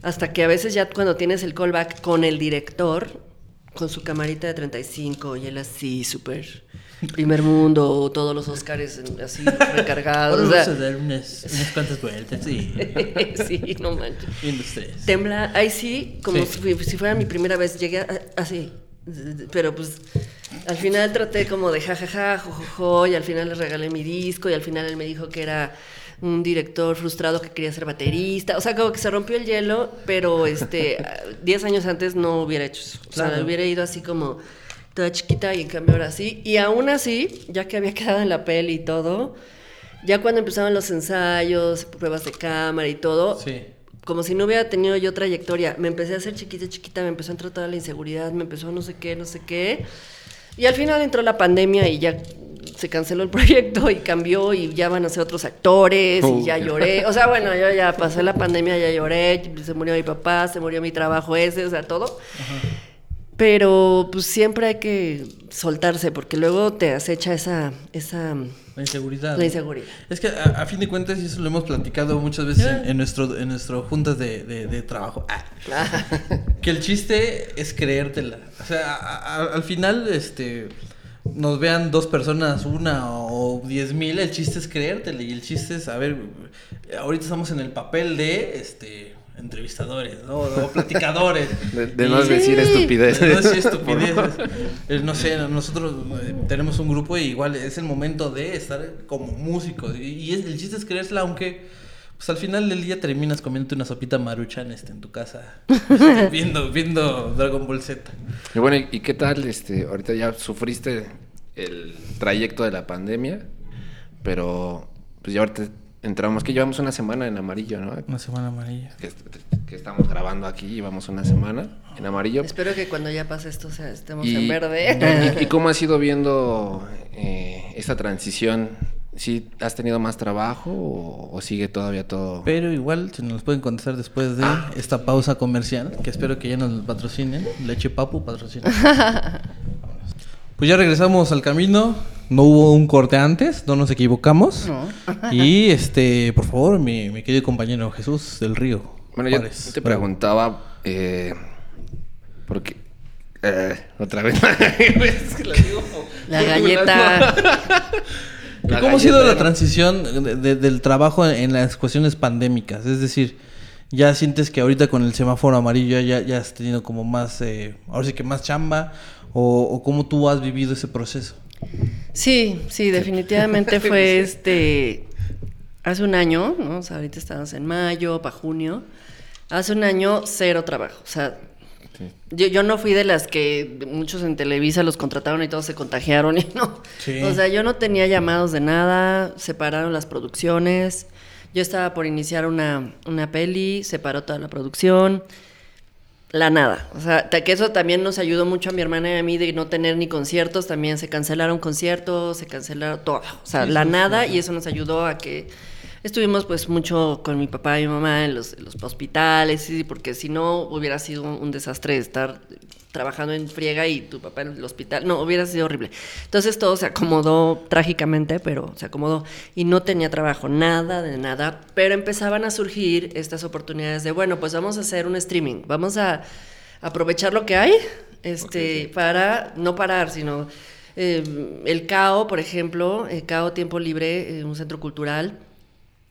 hasta que a veces ya cuando tienes el callback con el director, con su camarita de 35 y él así, súper primer mundo, todos los Oscars así recargados. Ahora vamos a dar unas, unas cuantas vueltas, sí. <laughs> sí, no manches. Tembla, ahí sí, como Sí. Si, si fuera mi primera vez, llegué a- así. Pero pues al final traté como de jajaja, jojojo, y al final le regalé mi disco, y al final él me dijo que era un director frustrado que quería ser baterista. O sea, como que se rompió el hielo, pero este <laughs> 10 años antes no hubiera hecho eso. O sea, Claro. hubiera ido así como toda chiquita y en cambio ahora sí. Y aún así, ya que había <laughs> quedado en la peli y todo, ya cuando empezaban los ensayos, pruebas de cámara y todo, Sí. como si no hubiera tenido yo trayectoria. Me empecé a hacer chiquita, chiquita, me empezó a entrar toda la inseguridad, me empezó no sé qué, no sé qué. Y al final entró la pandemia y ya se canceló el <laughs> proyecto y cambió y ya van a ser otros actores y ya lloré. O sea, bueno, yo ya pasé la <laughs> pandemia, ya lloré, se murió mi papá, se murió mi trabajo ese, o sea, todo. Pero pues siempre hay que soltarse porque luego te acecha esa, esa La inseguridad. la inseguridad. Es que a, a fin de cuentas, y eso lo hemos platicado muchas veces en, en nuestro, en nuestro juntas de, de- de trabajo. Ah. <laughs> que el chiste es creértela. O sea, a- a- al final, este nos vean dos personas, una o diez mil, el chiste es creértela. Y el chiste es, a ver, ahorita estamos en el papel de este entrevistadores, ¿no? O platicadores. <laughs> De, de Y- no decir estupideces. <laughs> no decir estupideces. No sé, nosotros eh, tenemos un grupo y igual es el momento de estar como músicos. Y, y es- el chiste es creérsela, aunque pues al final del día terminas comiéndote una sopita maruchan este, en tu casa, este, <laughs> viendo, viendo Dragon Ball Z. Y bueno, ¿y, y qué tal? Este, ahorita ya sufriste el trayecto de la pandemia, pero pues ya ahorita entramos, que llevamos una semana en amarillo, ¿no? Una semana amarilla. Que, est- que estamos grabando aquí, llevamos una semana en amarillo. Espero que cuando ya pase esto o sea, estemos Y, en verde. y- y <laughs> cómo has ido viendo eh, esta transición? ¿Sí has tenido más trabajo o, o sigue todavía todo? Pero igual, si nos pueden contestar después de esta pausa comercial, que espero que ya nos patrocinen. Leche Papu patrocina. <laughs> pues ya regresamos al camino. No hubo un corte antes, no nos equivocamos. <laughs> Y este, por favor, mi, mi querido compañero Jesús del Río. Bueno, yo te bravo. preguntaba, eh, porque... eh, otra vez. <laughs> Es que la digo La galleta. ¿Y <laughs> La ¿Cómo ha sido la transición de- de- del trabajo en las cuestiones pandémicas? Es decir, ya sientes que ahorita con el semáforo amarillo ya, ya has tenido como más, eh, ahora sí que más chamba, o, o cómo tú has vivido ese proceso. Sí, sí, definitivamente <laughs> fue este. Hace un año, ¿no? O sea, ahorita estamos en mayo, para junio. Hace un año, cero trabajo. O sea, Sí. yo, yo no fui de las que muchos en Televisa los contrataron y todos se contagiaron y no. Sí. O sea, yo no tenía llamados de nada, separaron las producciones. Yo estaba por iniciar una, una peli, separó toda la producción. La nada. O sea, que eso también nos ayudó mucho a mi hermana y a mí de no tener ni conciertos. También se cancelaron conciertos, se cancelaron todo. O sea, Sí, la sí, nada sí. y eso nos ayudó a que estuvimos pues mucho con mi papá y mi mamá en los, en los hospitales, sí, porque si no hubiera sido un, un desastre estar trabajando en friega y tu papá en el hospital. No, hubiera sido horrible. Entonces todo se acomodó trágicamente, pero se acomodó. Y no tenía trabajo, nada de nada. Pero empezaban a surgir estas oportunidades de, bueno, pues vamos a hacer un streaming. Vamos a aprovechar lo que hay este, para no parar, sino eh, el CAO, por ejemplo, el CAO Tiempo Libre, eh, un centro cultural.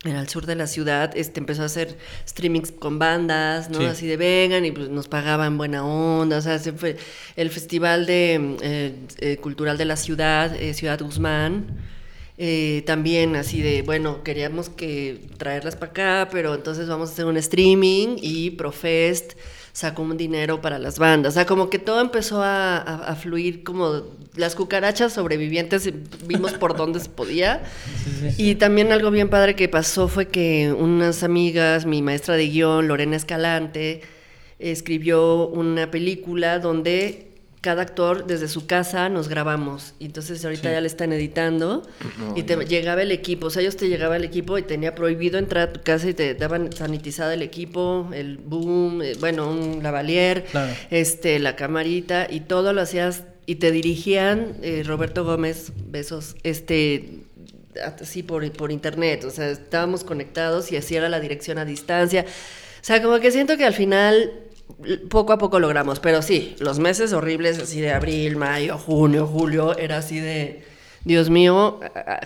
En el sur de la ciudad, este empezó a hacer streamings con bandas, ¿no? Sí. Así de vengan y pues nos pagaban buena onda, o sea, se fue el festival de eh, eh, cultural de la ciudad, eh, Ciudad Guzmán, también así de, bueno, queríamos que traerlas para acá, pero entonces vamos a hacer un streaming y Profest sacó un dinero para las bandas. O sea, como que todo empezó a, a- a fluir como las cucarachas sobrevivientes, vimos por dónde se podía. <laughs> Y también algo bien padre que pasó fue que unas amigas, mi maestra de guion, Lorena Escalante, escribió una película donde cada actor desde su casa nos grabamos. Y entonces ahorita Sí. ya le están editando No, y te llegaba el equipo. O sea, ellos te llegaba el equipo y tenía prohibido entrar a tu casa y te daban sanitizada el equipo, el boom, eh, bueno, un lavalier, Claro. este, la camarita y todo lo hacías y te dirigían eh, Roberto Gómez, besos, este así por, por internet, o sea, estábamos conectados y así era la dirección a distancia. O sea, como que siento que al final poco a poco logramos, pero sí, los meses horribles así de abril, mayo, junio, julio, era así de, Dios mío,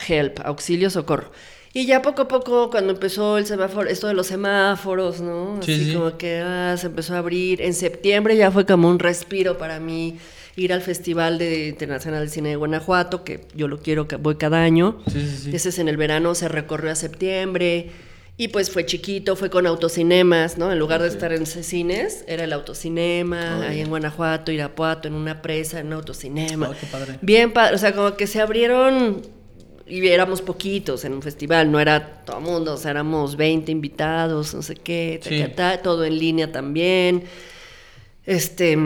help, auxilio, socorro. Y ya poco a poco, cuando empezó el semáforo, esto de los semáforos, ¿no? Así como que ah, se empezó a abrir. En septiembre ya fue como un respiro para mí ir al Festival de Internacional de Cine de Guanajuato, que yo lo quiero, voy cada año. Ese es en el verano, se recorrió a septiembre. Y pues fue chiquito, fue con autocinemas, ¿no? En lugar de estar en cines, era el autocinema, ahí en Guanajuato, Irapuato, en una presa, en un autocinema. Oh, qué padre. Bien padre, o sea, como que se abrieron y éramos poquitos en un festival, no era todo el mundo, o sea, éramos 20 invitados, no sé qué, todo en línea también. Este,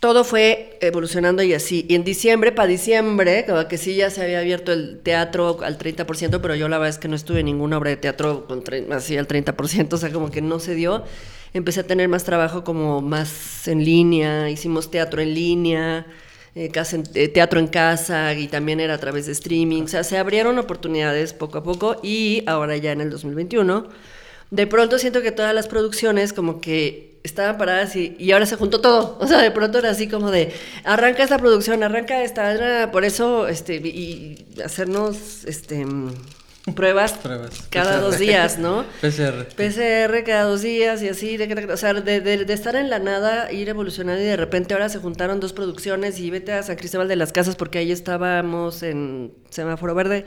todo fue evolucionando y así. Y en diciembre, para diciembre, que sí ya se había abierto el teatro al 30%, pero yo la verdad es que no estuve en ninguna obra de teatro con así al 30%, <laughs> o sea, como que no se dio. Empecé a tener más trabajo como más en línea, hicimos teatro en línea, eh, eh, teatro en casa y también era a través de streaming. O sea, se abrieron oportunidades poco a poco y ahora ya en el 2021, de pronto siento que todas las producciones como que estaban paradas y, y, ahora se juntó todo. O sea, de pronto era así como de, arranca esta producción, arranca esta, por eso, este, y hacernos, este, pruebas, cada dos días, ¿no? <laughs> PCR. PCR cada dos días y así, de, o sea, de, de, estar en la nada, ir evolucionando y de repente ahora se juntaron dos producciones y vete a San Cristóbal de las Casas porque ahí estábamos en Semáforo Verde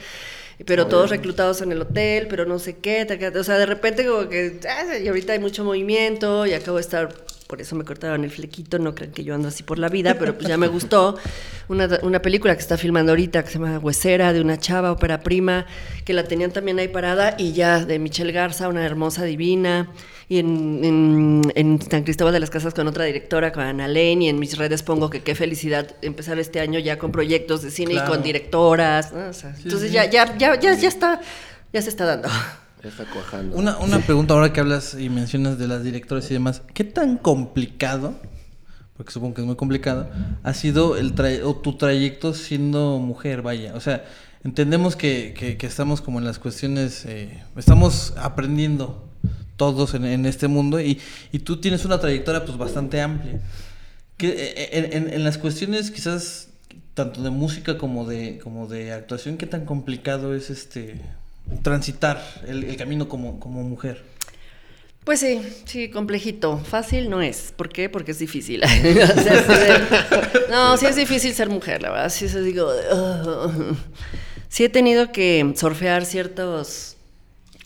pero todos reclutados en el hotel, pero no sé qué, o sea, de repente como que, ah, y ahorita hay mucho movimiento y acabo de estar por eso me cortaron el flequito, no crean que yo ando así por la vida, pero pues ya me gustó. <laughs> Una, una, película que está filmando ahorita que se llama Huesera, de una chava, ópera prima, que la tenían también ahí parada, y ya de Michelle Garza, una hermosa divina, y en, en, San Cristóbal de las Casas con otra directora, con Ana Lane, y en mis redes pongo que qué felicidad empezar este año ya con proyectos de cine y con directoras. entonces Ya, ya, ya, ya, ya está, ya se está dando está cuajando. Una, una pregunta ahora que hablas y mencionas de las directoras y demás. ¿Qué tan complicado, porque supongo que es muy complicado, ha sido el o tu trayecto siendo mujer, vaya? O sea, entendemos que, que, estamos como en las cuestiones, eh, estamos aprendiendo todos en, este mundo y, y, tú tienes una trayectoria pues bastante amplia. Que, eh, en, en, las cuestiones quizás tanto de música como de, como de actuación, ¿qué tan complicado es este transitar el, camino como, como mujer? Pues sí, sí, complejito. Fácil no es. ¿Por qué? Porque es difícil. <laughs> no, sí es difícil ser mujer, la verdad. Sí, eso digo. sí he tenido que surfear ciertos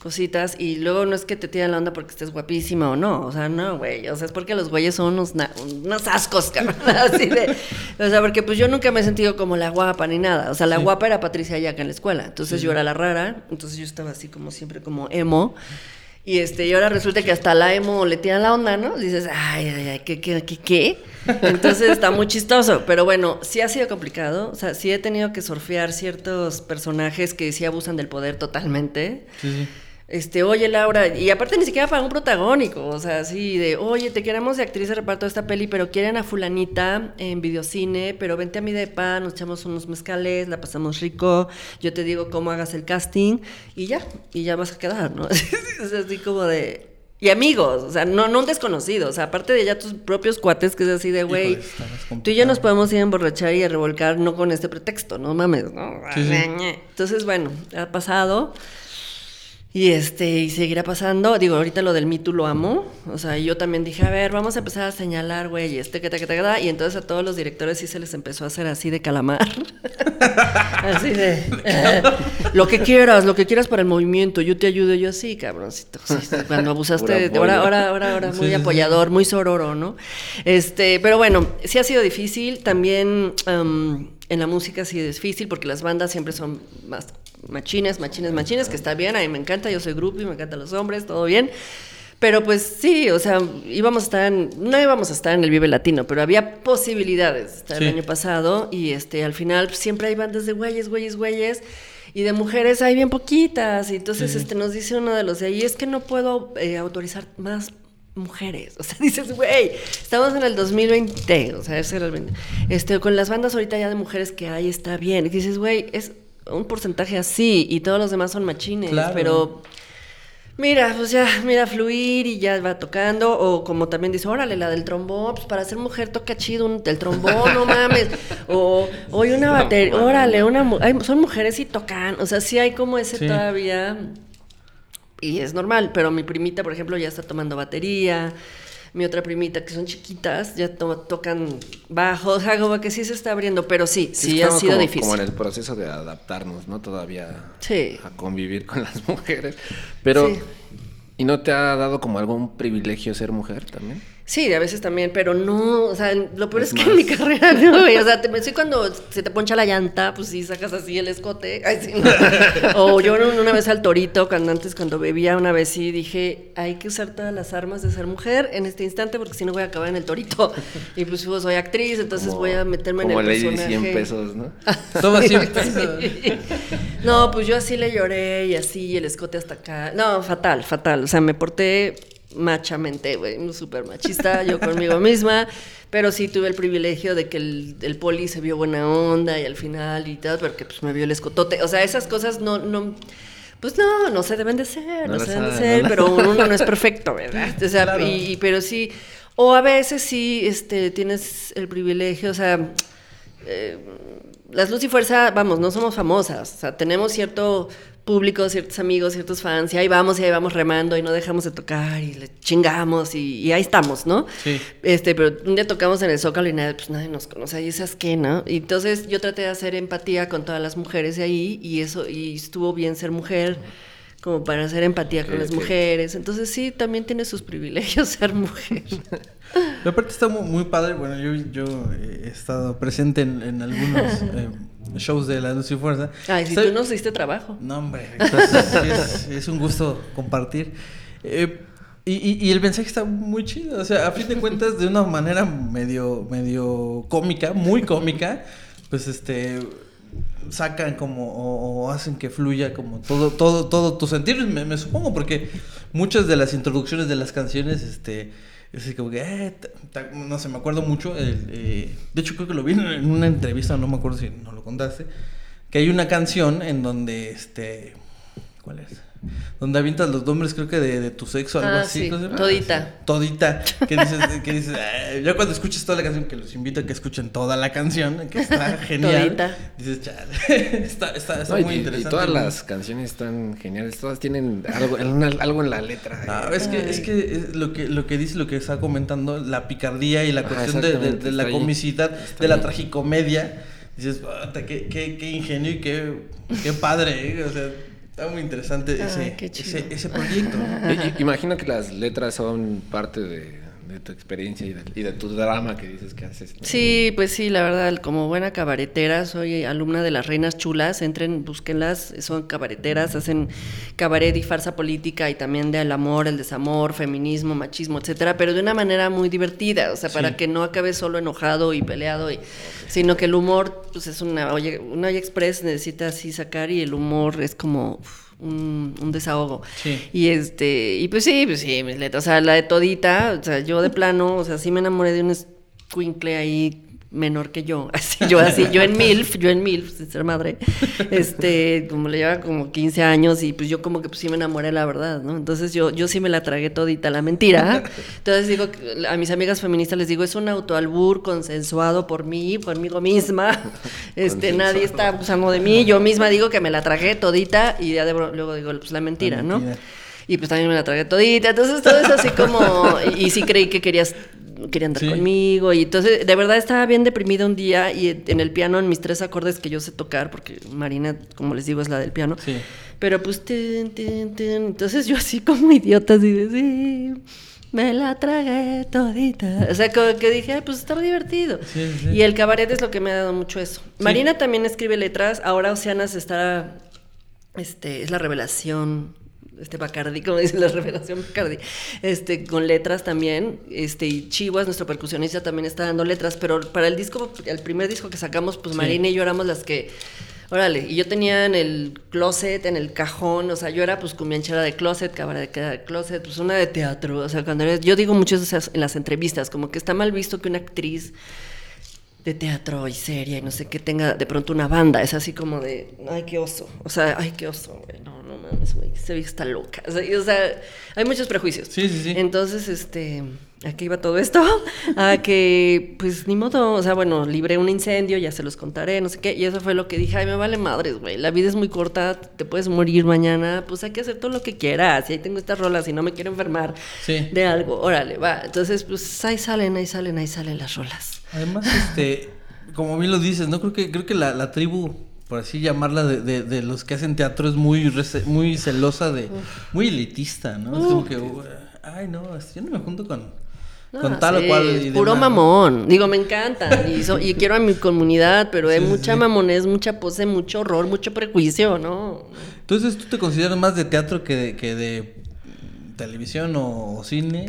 cositas y luego no es que te tiren la onda porque estés guapísima o no, o sea, no, güey, o sea, es porque los güeyes son unos, unos ascos, <laughs> cabrón, así de, o sea, porque pues yo nunca me he sentido como la guapa ni nada, o sea, la guapa era Patricia Yaca en la escuela, entonces yo era la rara, entonces yo estaba así como siempre como emo, y este, y ahora resulta que hasta la emo le tira la onda, ¿no? Dices, ay, ay, ay, ¿qué, qué, qué, qué? Entonces está muy chistoso, pero bueno, sí ha sido complicado, o sea, sí he tenido que surfear ciertos personajes que sí abusan del poder totalmente. Sí, sí este, oye Laura, y aparte ni siquiera para un protagónico, o sea, así de, oye, te queremos de actriz de reparto de esta peli, pero quieren a fulanita en videocine, pero vente a mi depa, nos echamos unos mezcales, la pasamos rico, yo te digo cómo hagas el casting, y ya, y ya vas a quedar, ¿no? <laughs> es así como de... Y amigos, o sea, no, no un desconocido, o sea, aparte de ya tus propios cuates, que es así de, güey, tú y yo nos podemos ir a emborrachar y a revolcar, no con este pretexto, no mames, ¿no? Entonces, bueno, ha pasado. Y este, y seguirá pasando. Digo, ahorita lo del Me lo amo. O sea, yo también dije, a ver, vamos a empezar a señalar, güey, este, que, que, que, Y entonces a todos los directores sí se les empezó a hacer así de calamar. <laughs> así de, eh, lo que quieras, lo que quieras para el movimiento, yo te ayudo. Yo, sí, cabroncito. cuando <laughs> abusaste, ahora, ahora, ahora, ahora, muy apoyador, muy sororo, ¿no? Este, pero bueno, sí ha sido difícil. También en la música sí es difícil porque las bandas siempre son más machines, machines, machines, que está bien, a mí me encanta, yo soy grupo y me encantan los hombres, todo bien. Pero pues sí, o sea, íbamos a estar en, no íbamos a estar en el Vive Latino, pero había posibilidades estar el año pasado y este al final siempre hay bandas de güeyes, güeyes, güeyes y de mujeres hay bien poquitas y entonces este nos dice uno de los de ahí es que no puedo eh, autorizar más mujeres. O sea, <laughs> dices, güey, estamos en el 2020, o sea, ese era el Este, con las bandas ahorita ya de mujeres que hay está bien. Y dices, güey, es un porcentaje así y todos los demás son machines, pero Mira, pues ya, mira, fluir y ya va tocando. O como también dice, órale, la del trombón, pues para ser mujer toca chido un, el trombón, no mames. <laughs> O hoy una batería, órale, una son mujeres y tocan. O sea, sí hay como ese todavía. Y es normal, pero mi primita, por ejemplo, ya está tomando batería mi otra primita, que son chiquitas, ya tocan bajo, <laughs> o sea, como que sí se está abriendo, pero sí, sí, ha sido difícil. Como en el proceso de adaptarnos, ¿no? Todavía a convivir con las <laughs> mujeres. Pero, ¿y no te ha dado como algún privilegio ser mujer también? Sí, a veces también, pero no, o sea, lo peor es, que en mi carrera no, güey, o sea, te, sí cuando se te poncha la llanta, pues sí, sacas así el escote, Ay, sí, o yo una vez al torito, cuando antes cuando bebía una vez sí dije, hay que usar todas las armas de ser mujer en este instante porque si no voy a acabar en el torito, y pues soy actriz, entonces voy a meterme en el personaje. Como 100 pesos, ¿no? <laughs> Toma 100 pesos. no, pues yo así le lloré y así, el escote hasta acá, no, fatal, fatal, o sea, me porté machamente, güey, súper machista, yo conmigo misma, pero sí tuve el privilegio de que el, poli se vio buena onda y al final y tal, porque pues me vio el escotote, o sea, esas cosas no, no, pues no, no se deben de ser, no, se deben de ser, pero uno no es perfecto, ¿verdad? O sea, y, pero sí, o a veces sí, este, tienes el privilegio, o sea, eh, las Luz y Fuerza, vamos, no somos famosas, o sea, tenemos cierto público, ciertos amigos, ciertos fans, y ahí vamos y ahí vamos remando y no dejamos de tocar y le chingamos y, ahí estamos, ¿no? Sí. Este, pero un día tocamos en el Zócalo y nadie, pues nadie nos conoce, y esas que, ¿no? Y entonces yo traté de hacer empatía con todas las mujeres de ahí y eso, y estuvo bien ser mujer como para hacer empatía con las mujeres. Entonces sí, también tiene sus privilegios <laughs> ser mujer. <laughs> La parte está muy, padre. Bueno, yo, yo he estado presente en, algunos eh, <laughs> shows de La Luz y Fuerza. Ay, si tú nos diste trabajo. No, hombre. es, un gusto compartir. Eh, y, y, el mensaje está muy chido. O sea, a fin de cuentas, de una manera medio, medio cómica, muy cómica, pues este sacan como o, hacen que fluya como todo todo todo tu sentir me, supongo porque muchas de las introducciones de las canciones este es así como que eh, no sé me acuerdo mucho eh, de hecho creo que lo vi en una entrevista no me acuerdo si no lo contaste que hay una canción en donde este cuál es donde avientas los nombres, creo que de, tu sexo, algo ah, así. Todita. Todita. Que dices, que dices ya cuando escuches toda la canción, que los invito a que escuchen toda la canción, que está <laughs> genial. Todita. Dices, chale, <laughs> está, está, muy interesante. Y todas las canciones están geniales, todas tienen algo, algo en la letra. Ah, es que, es que lo que lo que dice, lo que está comentando, la picardía y la cuestión de, la comicidad, de la tragicomedia. Dices, qué, qué, qué ingenio y qué, qué padre, ¿eh? o sea Está muy interesante ese, ese, proyecto. <laughs> Imagino que las letras son parte de, tu experiencia y de, tu drama que dices que haces. Sí, pues sí, la verdad, como buena cabaretera, soy alumna de las Reinas Chulas, entren, búsquenlas, son cabareteras, hacen cabaret y farsa política y también del amor, el desamor, feminismo, machismo, etcétera, pero de una manera muy divertida, o sea, para que no acabe solo enojado y peleado y sino que el humor pues es una olla, una olla express, necesita así sacar y el humor es como un, desahogo. Y este, y pues sí, pues sí, mis letras, o sea, la de todita, o sea, yo de plano, o sea, sí me enamoré de un squinkle ahí menor que yo, <laughs> así, yo así, yo en MILF, yo en MILF, sin ser madre, este, como le lleva como 15 años y pues yo como que pues sí me enamoré la verdad, ¿no? Entonces yo, yo sí me la tragué todita la mentira, entonces digo, a mis amigas feministas les digo, es un autoalbur consensuado por mí, conmigo misma, este, nadie está abusando de mí, yo misma digo que me la tragué todita y ya luego digo, pues la mentira, ¿no? Y pues también me la tragué todita, entonces todo es así como, y, y sí creí que querías quería andar conmigo. Y entonces, de verdad estaba bien deprimida un día y en el piano, en mis tres acordes que yo sé tocar, porque Marina, como les digo, es la del piano. Sí. Pero pues, entonces yo así como idiota, así de, sí, me la tragué todita. O sea, como que dije, pues está divertido. Y el cabaret es lo que me ha dado mucho eso. Marina también escribe letras, ahora Oceanas está, este, es la revelación este Bacardi, como dice la revelación Bacardi, este, con letras también, este, y Chivas, nuestro percusionista, también está dando letras, pero para el disco, el primer disco que sacamos, pues Marina y yo éramos las que, órale, y yo tenía en el closet, en el cajón, o sea, yo era pues cumbianchera de closet, cabaret de closet, pues una de teatro, o sea, cuando eres, yo digo mucho eso en las entrevistas, como que está mal visto que una actriz de teatro y serie y no sé qué tenga de pronto una banda, es así como de, ay, qué oso, o sea, ay, qué oso, güey, mames. güey, se ve que está loca. O sea, hay muchos prejuicios. Sí, sí, sí. Entonces, este, aquí iba todo esto, <laughs> a que, pues, ni modo, o sea, bueno, libré un incendio, ya se los contaré, no sé qué, y eso fue lo que dije, ay, me vale madres, güey, la vida es muy corta, te puedes morir mañana, pues hay que hacer todo lo que quieras, y ahí tengo estas rolas y no me quiero enfermar de algo, órale, va. Entonces, pues, ahí salen, ahí salen, ahí salen las rolas. Además, este, como bien lo dices, ¿no? Creo que, creo que la, la tribu por así llamarla, de, de, de, los que hacen teatro es muy, muy celosa, de muy elitista, ¿no? Es como que, ay, no, yo no me junto con, con tal o cual. puro mamón. Digo, me encanta y, y, quiero a mi comunidad, pero hay mucha mamonés, mucha pose, mucho horror, mucho prejuicio, ¿no? Entonces, ¿tú te consideras más de teatro que de, que de televisión o, cine?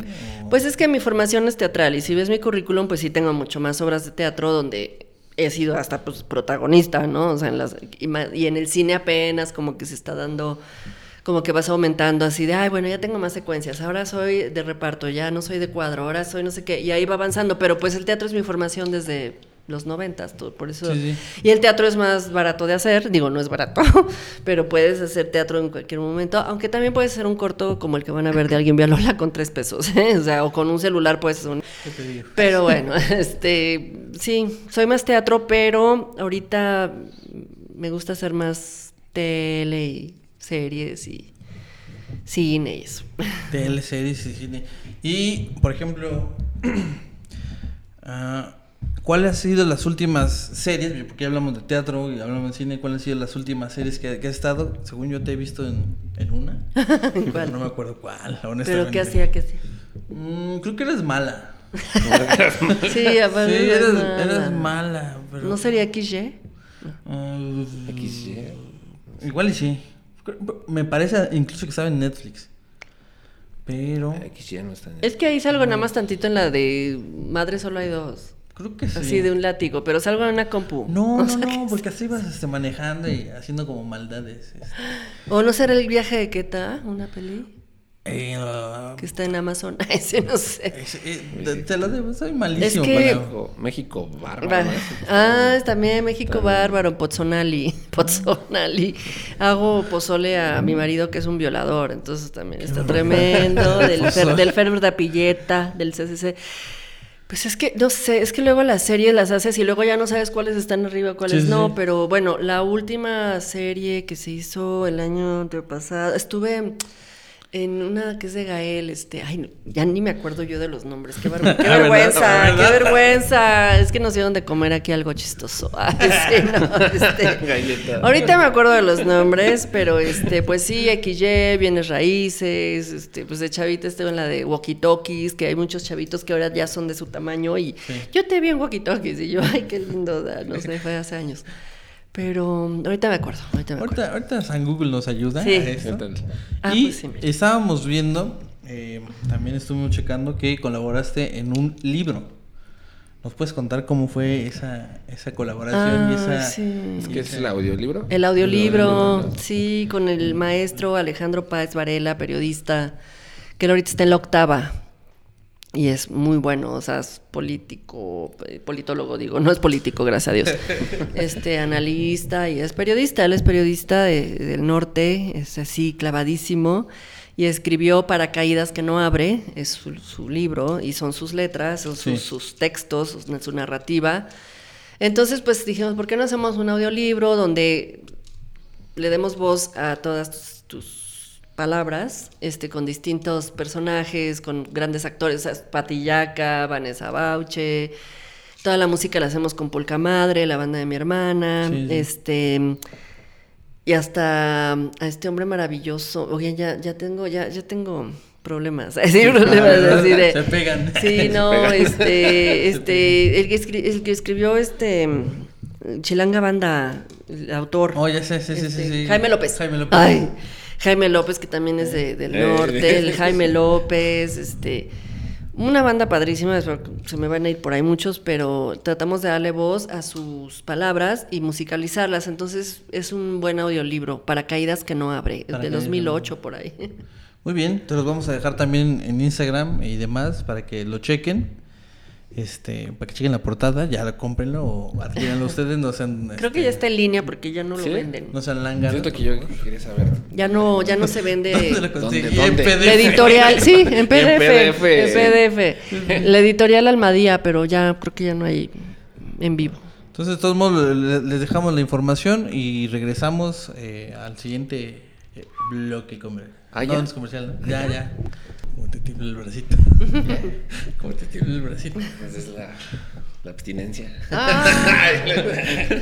Pues es que mi formación es teatral y si ves mi currículum, pues sí tengo mucho más obras de teatro donde he sido hasta pues, protagonista, ¿no? O sea, en las, y, en el cine apenas como que se está dando, como que vas aumentando así de, ay, bueno, ya tengo más secuencias, ahora soy de reparto, ya no soy de cuadro, ahora soy no sé qué, y ahí va avanzando, pero pues el teatro es mi formación desde los noventas, por eso. Y el teatro es más barato de hacer, digo, no es barato, <laughs> pero puedes hacer teatro en cualquier momento, aunque también puedes hacer un corto como el que van a ver de alguien Lola con tres pesos, <laughs> ¿eh? o sea, o con un celular puedes un... Pero bueno, <laughs> este, sí, soy más teatro, pero ahorita me gusta hacer más tele y series y cine y eso. Tele, series y cine. Y, por ejemplo... uh, <clears throat> ¿Cuáles han sido las últimas series? Porque ya hablamos de teatro y hablamos de cine. ¿Cuáles han sido las últimas series que, has estado? Según yo te he visto en, en una. <laughs> no me acuerdo cuál, honestamente. ¿Pero qué hacía? ¿Qué hacía? Mm, creo que eres mala. <laughs> sí, aparte sí eres, mala. eres mala. Pero... ¿No sería XY? Uh, XY. Igual y sí. Me parece incluso que estaba en Netflix. Pero. XY no está en Es que ahí salgo nada más tantito en la de Madre solo hay dos. Creo que sí. Así de un látigo, pero salgo en una compu. No, no, <laughs> no, porque así vas este, manejando y haciendo como maldades. Este. ¿O no será el viaje de Keta, una peli? Eh, que está en Amazon. <laughs> Ese no sé. Eh, te lo debo, soy malísimo. Es que... México, bárbaro. Ah, también México bárbaro, Pozzonali. Pozzonali. Hago pozole a mi marido que es un violador, entonces también está tremendo. <laughs> del, del Ferber de Pilleta, del CCC. Pues es que, no sé, es que luego las series las haces y luego ya no sabes cuáles están arriba, cuáles no, pero bueno, la última serie que se hizo el año pasado, estuve en una que es de Gael, este, ay, ya ni me acuerdo yo de los nombres, qué, <laughs> qué vergüenza, qué vergüenza, es que nos dieron de comer aquí algo chistoso. <laughs> Este, <laughs> ahorita me acuerdo de los nombres, pero este, pues sí, XY, bienes raíces, este, pues de chavita estuve en la de walkie talkies, que hay muchos chavitos que ahora ya son de su tamaño y yo te vi en walkie talkies y yo, ay, qué lindo, no sé, fue hace años. Pero ahorita me acuerdo. Ahorita, me acuerdo. ahorita, San Google nos ayuda sí. a eso. Ah, y pues sí, estábamos viendo, eh, también estuvimos checando que colaboraste en un libro. ¿Nos puedes contar cómo fue esa, esa colaboración y ah, esa... Sí. ¿Es que es el audiolibro? El audiolibro, sí, con el maestro Alejandro Páez Varela, periodista, que ahorita está en la octava y es muy bueno, o sea, es político, eh, politólogo digo, no es político, gracias a Dios. <laughs> Este analista y es periodista, él es periodista del norte, es así clavadísimo y escribió para caídas que no abre, es su, libro y son sus letras, son sus, textos, su narrativa. Entonces, pues dijimos, ¿por qué no hacemos un audiolibro donde le demos voz a todas tus palabras, este, con distintos personajes, con grandes actores, Patillaca, Vanessa Bauche, toda la música la hacemos con Polka Madre, la banda de mi hermana, este y hasta a este hombre maravilloso, oye, ya, ya tengo, ya, ya tengo problemas, <laughs> sí, problemas Se pegan. Sí, no, este, este, el que, el que escribió este Chilanga Banda, el autor. Oh, ya sé, sí, sí, sí, este, Jaime López. Jaime López. Ay, Jaime López, que también es de, del eh. norte, el <laughs> Jaime López, este, una banda padrísima, se me van a ir por ahí muchos, pero tratamos de darle voz a sus palabras y musicalizarlas, entonces es un buen audiolibro, para caídas que no abre, de 2008 por ahí. Muy bien, te los vamos a dejar también en Instagram y demás para que lo chequen. Este, para que chequen la portada, ya la cómprenlo o adquírenlo ustedes, no sean... Creo que ya este, está en línea porque ya no ¿Sí? lo venden. No sean lángaros. Siento que yo quería saber. Ya no, ya no se vende. <laughs> ¿Dónde lo conseguí? ¿Dónde? En PDF. La editorial, sí, en <laughs> PDF. En PDF. PDF. <laughs> La editorial Almadía, pero ya creo que ya no hay en vivo. Entonces, de todos modos, le- les dejamos la información y regresamos eh, al siguiente eh, bloque comercial. Ah, no, ¿ya? no es comercial. ¿no? Ya, ya. Como te tiembla el bracito. <laughs> Como te tiembla el bracito. Esa es la, la abstinencia. Ah. <laughs>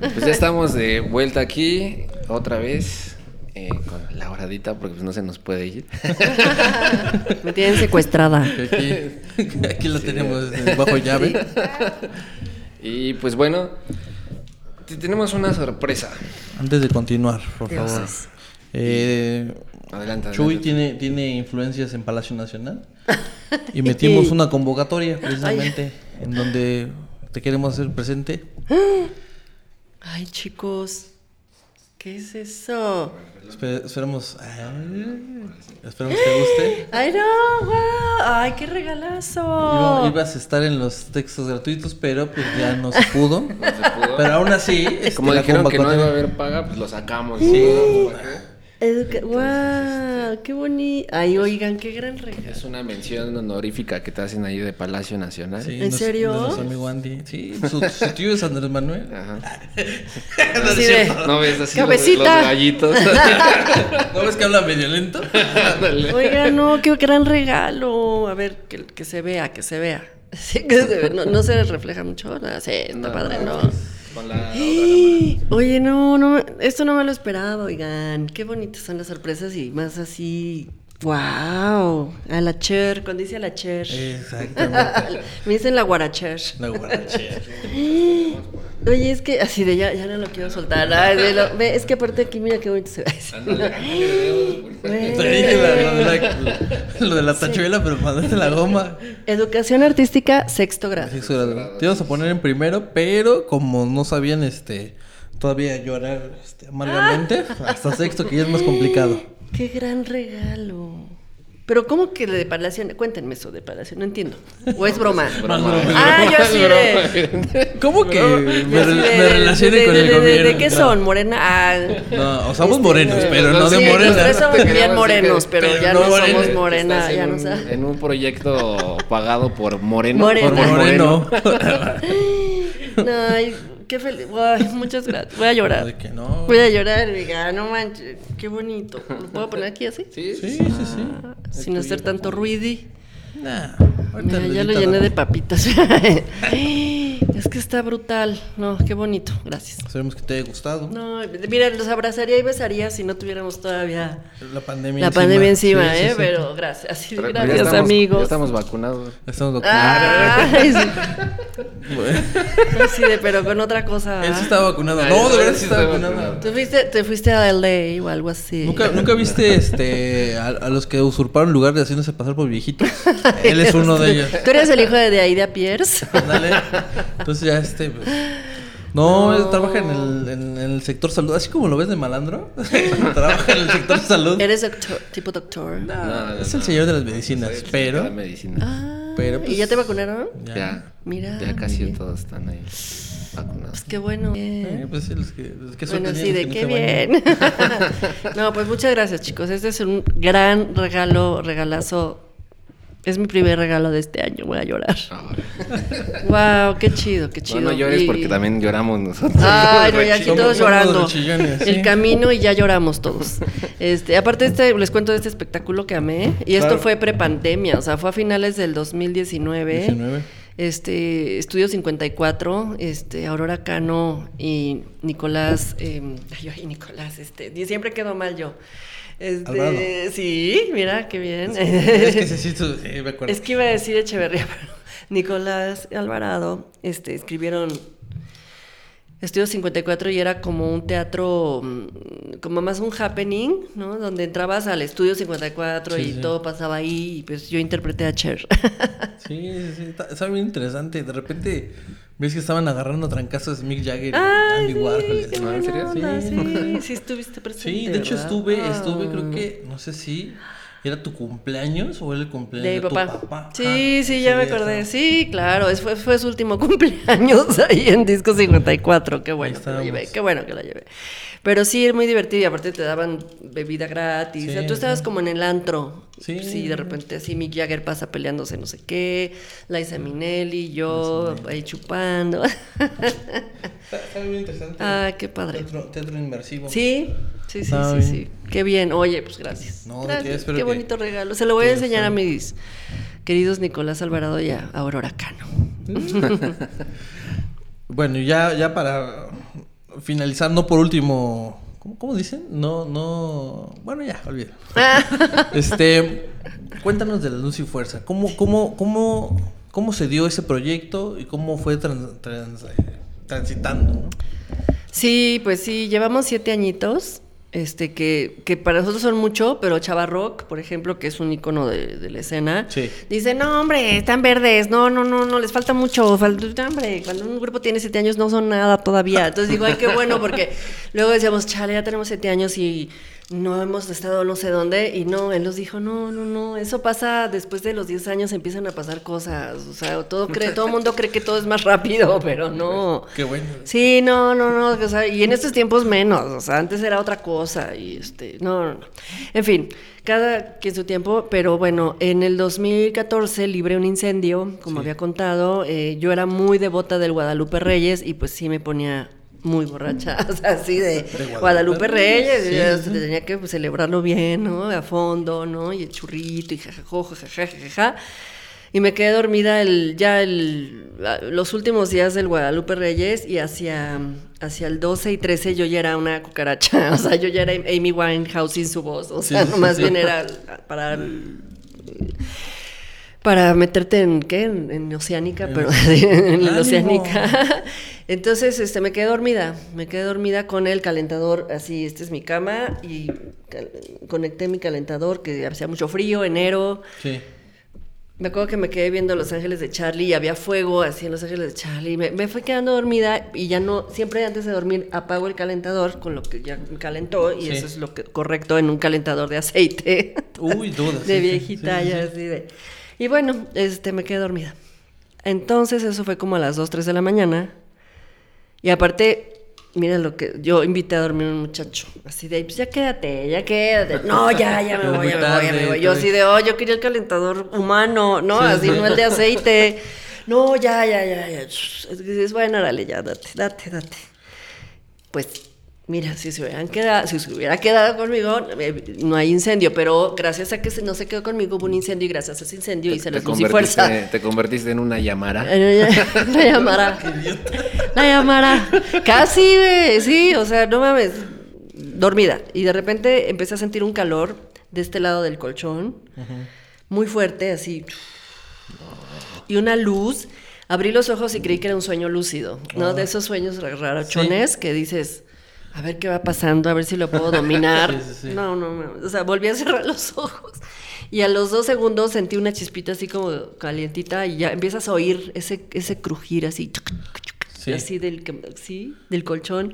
Pues ya estamos de vuelta aquí, otra vez, eh, con la horadita, porque pues no se nos puede ir. <laughs> Me tienen secuestrada. Aquí, aquí lo tenemos eh, bajo llave. Y pues bueno, te- tenemos una sorpresa. Antes de continuar, por favor. Eh, Adelante, Chuy adelante. tiene, tiene influencias en Palacio Nacional. <laughs> Y metimos una convocatoria precisamente en donde te queremos hacer presente. <gasps> Ay, chicos. ¿Qué es eso? Espe- esperemos. ay, esperemos te guste. <laughs> Ay, no, wow. Ay, qué regalazo. Iba- ibas a estar en los textos gratuitos, pero pues ya no se pudo. <laughs> No se pudo. Pero aún así, este, Como la dijeron que no iba a haber paga, pues lo sacamos. Sí. Educa- wow, qué bonito. Ay, oigan, qué gran regalo. Es una mención honorífica que te hacen ahí de Palacio Nacional. Sí, ¿En nos- serio? nuestro amigo Andy. Sí, su, su tío es Andrés Manuel. Ajá. <laughs> Así de- ¿No ves así los, Cabecita. los gallitos? <laughs> ¿No ves que habla medio lento? Oigan, no, qué gran regalo. A ver, que, que se vea, que se vea. <laughs> Sí, que se vea. No, no se refleja mucho. No, sí, está No, padre, no, ¿no? Con Oye, no, no, esto no me lo esperaba, oigan. Qué bonitas son las sorpresas y más así. ¡Wow! A la Cher, cuando dice a la Cher. Exactamente. <laughs> me dicen la guaracher. La guarachera. <gasps> Oye, es que así de ya, ya no lo quiero soltar. Ay, de lo- ve, es que aparte aquí, mira qué bonito se ve. Ándale. La- lo, de la, tachuela, pero mandaste la goma. Educación artística, sexto grado. Sexto grado. Te ibas a poner en primero, pero como no sabían este todavía llorar este, amargamente, hasta sexto, que ya es más complicado. Qué gran regalo. Pero ¿cómo que de Palacio? Cuéntenme eso de Palacio, no entiendo. ¿O es broma? broma. Ah, yo así de... ¿Cómo que me, de- con de- el de- de- gobierno? ¿De qué son? ¿Morena? Ah, No, o somos Este, morenos, pero no de sí, morena. nosotros somos bien morenos, que- pero, pero ya no no, morena. somos morena, Estás ya en, no un, sabes. en un proyecto pagado por Moreno. Moreno. Por moreno. No, <laughs> ay, qué feliz. Ay, muchas gracias. Voy a llorar. De que no. Voy a llorar, diga, no manches, qué bonito. ¿Lo puedo poner aquí así? Sí, Sí, sí, sí. Sin hacer tanto ruidi. Nah, ahorita Mira, ya lo llené de papitas. <laughs> <laughs> es que está brutal. No, qué bonito. Gracias. Esperemos que te haya gustado. No, mira, los abrazaría y besaría si no tuviéramos todavía La pandemia la pandemia encima, Sí, sí, ¿eh? sí. Pero gracias. Pero- ya gracias, estamos- amigos. Ya estamos vacunados. Estamos vacunados. Ay, sí. No, sí, de- pero con otra cosa. Él sí estaba vacunado. Ay, No, de verdad sí estaba estaba vacunado. vacunado. ¿Tú fuiste, te fuiste a LA o algo así. ¿Nunca, ¿Nunca viste este a, a los que usurparon lugar de haciéndose pasar por viejitos? <laughs> Él es uno de ellos. ¿Tú eres el hijo de, de Aida Pierce? Dale. Entonces ya este. pues, no, él trabaja en el, en, en el sector salud, así como lo ves de malandro. <laughs> trabaja en el sector salud. ¿Eres doctor, tipo doctor? No, No, no, es no. el señor de las medicinas, Soy pero. La medicina. Ah, Pero, ¿Y pues, ya te vacunaron? Ya. Ya. Mira, Ya casi mire. todos están ahí vacunados. Pues qué bueno. Eh, pues sí, los que, los que Bueno, sí, de qué bien. <laughs> no, pues muchas gracias, chicos. Este es un gran regalo, regalazo. Es mi primer regalo de este año, voy a llorar. Ahora. Wow, qué chido, qué chido. No, no llores Y- porque también lloramos nosotros. Ay, no, y aquí todos somos llorando. El camino y ya lloramos todos. Este, aparte este, les cuento de este espectáculo que amé. Y esto Claro. fue prepandemia, o sea, fue a finales del 2019. 19. Este, Estudio 54, este, Aurora Cano y Nicolás, eh, ay, ay, Nicolás, este, y siempre quedo mal yo. Alvarado. Este, sí, mira, qué bien. Es que sí, sí, me acuerdo. Es que iba a decir Echeverría, <laughs> pero Nicolás Alvarado este, escribieron Estudio 54 y era como un teatro, mm, como más un happening, ¿no? Donde entrabas al Estudio 54 Sí, y sí. todo pasaba ahí y pues yo interpreté a Cher. <laughs> Sí, sí, sí. Está, está bien interesante. De repente ves que estaban agarrando trancazos Mick Jagger y Andy Warhol. sí, ¿No? ¿En serio? onda, Sí. sí, sí estuviste presente. Sí, de hecho ¿verdad? estuve, estuve Ah. creo que, no sé si ¿Era tu cumpleaños o era el cumpleaños de, tu papá? Sí, sí, ya me acordé. Sí, claro, fue, fue su último <laughs> cumpleaños ahí en Disco 54. Qué bueno que la llevé, qué bueno que la llevé. Pero sí, es muy divertido y aparte te daban bebida gratis. o sea, tú estabas como en el antro. Sí. Sí, de repente así Mick Jagger pasa peleándose no sé qué, Liza Minnelli, yo ahí chupando. Está, muy interesante. Ah, qué padre. Teatro, inmersivo. Sí, sí, sí, sí, sí. Qué bien. Oye, pues gracias. No, gracias. Qué, qué bonito regalo. Se lo voy a enseñar a mis queridos Nicolás Alvarado y a Aurora Cano. <laughs> bueno, ya, ya para finalizar, no por último, ¿cómo, dicen? No, no, bueno, ya, olvida. este, cuéntanos de la luz y fuerza. ¿Cómo, cómo, cómo, cómo se dio ese proyecto y cómo fue transitando? Sí, pues sí, llevamos siete añitos este, que, que, para nosotros son mucho, pero Chava Rock, por ejemplo, que es un icono de, la escena, dice, no, hombre, están verdes, no, no, no, no, les falta mucho, falta, hombre, cuando un grupo tiene siete años no son nada todavía. Entonces digo, ay, qué bueno, porque luego decíamos, chale, ya tenemos siete años y no hemos estado no sé dónde y no, él nos dijo, no, no, no, eso pasa después de los 10 años empiezan a pasar cosas, o sea, todo cree, todo el mundo cree que todo es más rápido, <laughs> pero no. Qué bueno. Sí, no, no, no, o sea, y en estos tiempos menos, o sea, antes era otra cosa y este, no, no, no. En fin, cada quien su tiempo, pero bueno, en el 2014 libré un incendio, como había contado, eh, yo era muy devota del Guadalupe Reyes y pues sí me ponía muy borracha, <laughs> o sea, así de, Guadalupe, Reyes, tenía que pues, celebrarlo bien, ¿no? A fondo, ¿no? Y el churrito y jajajo, jajaja, Y me quedé dormida el, ya el, los últimos días del Guadalupe Reyes y hacia, hacia el 12 y 13 yo ya era una cucaracha, <laughs> o sea, yo ya era Amy Winehouse sin su voz, o sea, más bien era para <laughs> para meterte en qué en, oceánica pero en oceánica <laughs> <laughs> entonces este me quedé dormida me quedé dormida con el calentador así este es mi cama y conecté mi calentador que hacía mucho frío enero sí me acuerdo que me quedé viendo Los Ángeles de Charlie y había fuego así en Los Ángeles de Charlie. Me, me fui quedando dormida y ya no, siempre antes de dormir apago el calentador con lo que ya me calentó y eso es lo que correcto en un calentador de aceite. Uy, dudas. <laughs> de viejita ya así de. Y bueno, este, me quedé dormida. Entonces eso fue como a las 2, 3 de la mañana. Y aparte, mira lo que yo invité a dormir a un muchacho, así de, pues ya quédate, ya quédate. No, ya, ya me <laughs> voy, ya me voy, ya me voy. Yo así de, oh, yo quería el calentador humano, no, así no el de aceite. <laughs> No, ya, ya, ya, ya. Dices, bueno, dale, ya, date, date, date. Pues Mira, si se, hubieran quedado, si se hubiera quedado conmigo, eh, no hay incendio, pero gracias a que no se quedó conmigo hubo un incendio y gracias a ese incendio hice la luz y fuerza. Te convertiste en una llamara. la <laughs> llamara. la llamara. Casi, sí, o sea, no mames, dormida. Y de repente empecé a sentir un calor de este lado del colchón, muy fuerte, así. Y una luz. Abrí los ojos y creí que era un sueño lúcido, ¿no? De esos sueños rarochones que dices a ver qué va pasando, a ver si lo puedo dominar. <laughs> No, no, no, o sea, volví a cerrar los ojos. Y a los dos segundos sentí una chispita así como calientita y ya empiezas a oír ese, ese crujir así, así del, sí, del colchón.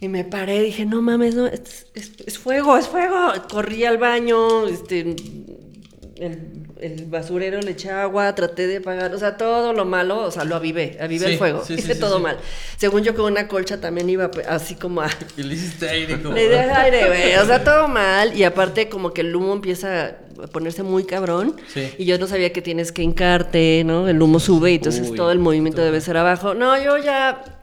Y me paré dije, no mames, no, es, es fuego, es fuego. Corrí al baño, este, el, basurero le eché agua, traté de apagar, o sea, todo lo malo, o sea, lo avivé, avivé el fuego, <laughs> hice todo mal. Según yo con una colcha también iba así como a... <laughs> Y le hiciste aire como... <laughs> Le di aire, güey, o sea, todo mal, y aparte como que el humo empieza a ponerse muy cabrón, y yo no sabía que tienes que hincarte, ¿no? El humo sube y entonces todo el movimiento debe ser abajo. No, yo ya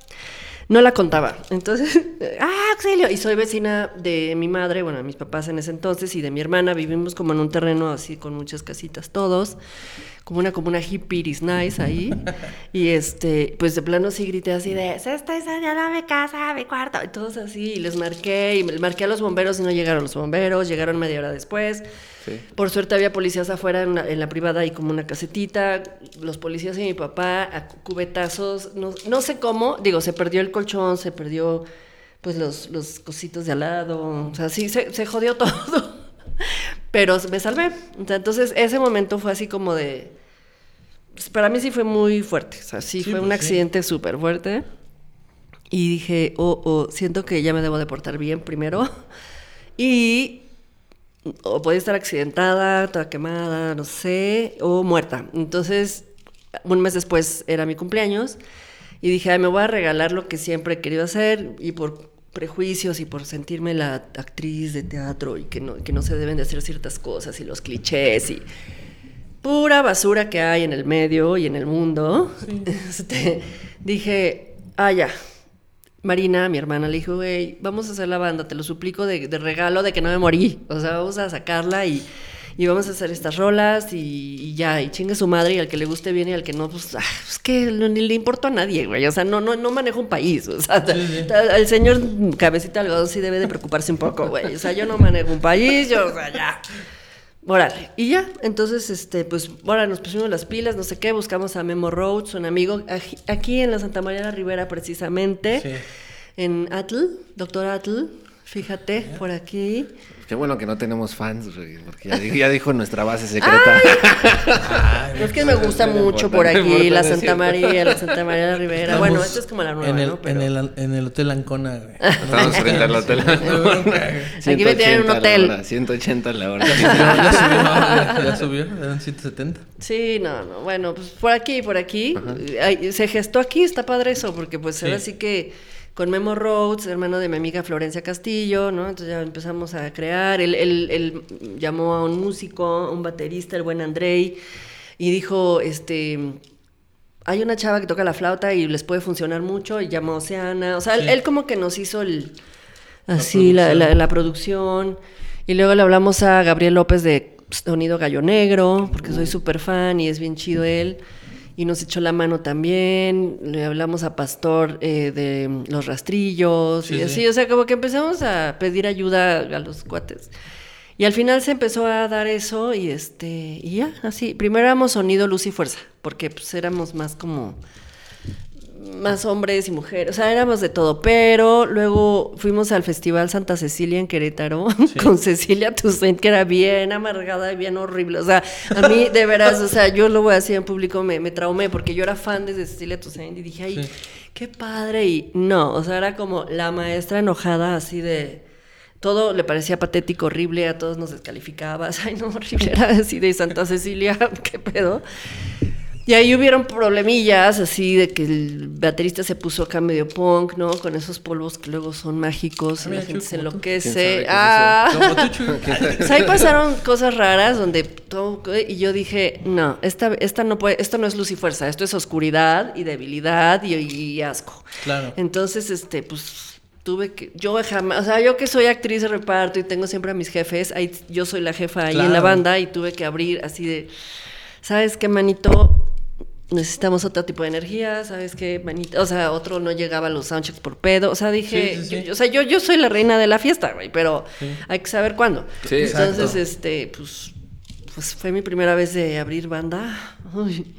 no la contaba. Entonces, <laughs> ¡ah, auxilio! Y soy vecina de mi madre, bueno, de mis papás en ese entonces y de mi hermana. Vivimos como en un terreno así con muchas casitas todos como una, como una hippies nice ahí. y este, pues de plano sí grité así de, se está enseñando mi casa, mi cuarto. Y todos así, y les marqué, y marqué a los bomberos y no llegaron los bomberos, llegaron media hora después. Por suerte había policías afuera en, la privada y como una casetita, los policías y mi papá a cubetazos, no, no sé cómo, digo, se perdió el colchón, se perdió pues los, los cositos de al lado, o sea, sí, se, se jodió <laughs> todo. Pero me salvé. entonces ese momento fue así como de... Pues, para mí sí fue muy fuerte. O sea, sí, fue un pues, accidente súper fuerte. Y dije, oh, oh, siento que ya me debo de portar bien primero. <laughs> Y o podía estar accidentada, toda quemada, no sé, o muerta. Entonces, un mes después era mi cumpleaños y dije, Ay, me voy a regalar lo que siempre he querido hacer y por prejuicios y por sentirme la actriz de teatro y que no, que no se deben de hacer ciertas cosas y los clichés y pura basura que hay en el medio y en el mundo, <laughs> este, dije, ah, ya. Marina, mi hermana, le dijo, güey, vamos a hacer la banda, te lo suplico de, de regalo de que no me morí. O sea, vamos a sacarla y y vamos a hacer estas rolas y, ya, y chingue su madre y al que le guste bien y al que no, pues, ah, es que ni le importa a nadie, güey, o sea, no, no, no manejo un país, o sea, el señor cabecita algodón sí debe de preocuparse un poco, güey, o sea, yo no manejo un país, yo, o sea, ya. Órale, y ya, entonces, este, pues, ahora nos pusimos las pilas, no sé qué, buscamos a Memo Rhodes, un amigo, aquí en la Santa María de la Ribera precisamente, en Atl, doctor Atl, fíjate, por aquí. Qué bueno que no tenemos fans, porque ya, dijo nuestra base secreta. es que me gusta mucho por aquí, la Santa María, la Santa María de la Ribera. bueno, esto es como la nueva, en el, ¿no? En, el, en el Hotel Ancona, güey. Estamos frente al Hotel Ancona. Aquí me tienen un hotel. 180 la hora. Ya subió, eran 170. Sí, no, no. Bueno, pues por aquí, por aquí. se gestó aquí, está padre eso, porque pues ahora sí que con Memo Rhodes, hermano de mi amiga Florencia Castillo, ¿no? Entonces ya empezamos a crear. Él, él, llamó a un músico, un baterista, el buen Andrei, y dijo, este, hay una chava que toca la flauta y les puede funcionar mucho, y llamó a Oceana. O sea, él, como que nos hizo el, así, la producción. La, producción. Y luego le hablamos a Gabriel López de Sonido Gallo Negro, porque soy súper fan y es bien chido él y nos echó la mano también. Le hablamos a Pastor eh, de los rastrillos y así. O sea, como que empezamos a pedir ayuda a los cuates. Y al final se empezó a dar eso y este y ya, así. Primero éramos sonido, luz y fuerza, porque pues éramos más como más hombres y mujeres, o sea, éramos de todo, pero luego fuimos al Festival Santa Cecilia en Querétaro <laughs> con Cecilia Toussaint, que era bien amargada y bien horrible, o sea, a mí de veras, o sea, yo lo voy a decir en público, me, me traumé porque yo era fan de Cecilia Toussaint y dije, ay, qué padre, y no, o sea, era como la maestra enojada así de todo le parecía patético, horrible, a todos nos descalificaba, <laughs> ay no, horrible, era así de Santa Cecilia, <laughs> qué pedo. Y ahí hubieron problemillas así de que el baterista se puso acá medio punk, ¿no? Con esos polvos que luego son mágicos y la gente se enloquece. Ah, <laughs> ahí pasaron cosas raras donde todo, y yo dije, no, esta, esta no puede, esto no es luz y fuerza, esto es oscuridad y debilidad y, asco. Claro. Entonces, este, pues tuve que, yo jamás, o sea, yo que soy actriz de reparto y tengo siempre a mis jefes, ahí, yo soy la jefa ahí en la banda y tuve que abrir así de, ¿sabes qué, manito? Necesitamos otro tipo de energía, ¿sabes qué? O sea, otro no llegaba a los soundchecks por pedo. O sea, dije, Yo, o sea, yo, yo soy la reina de la fiesta, güey, pero hay que saber cuándo. Entonces, este, pues, pues fue mi primera vez de abrir banda. Uy.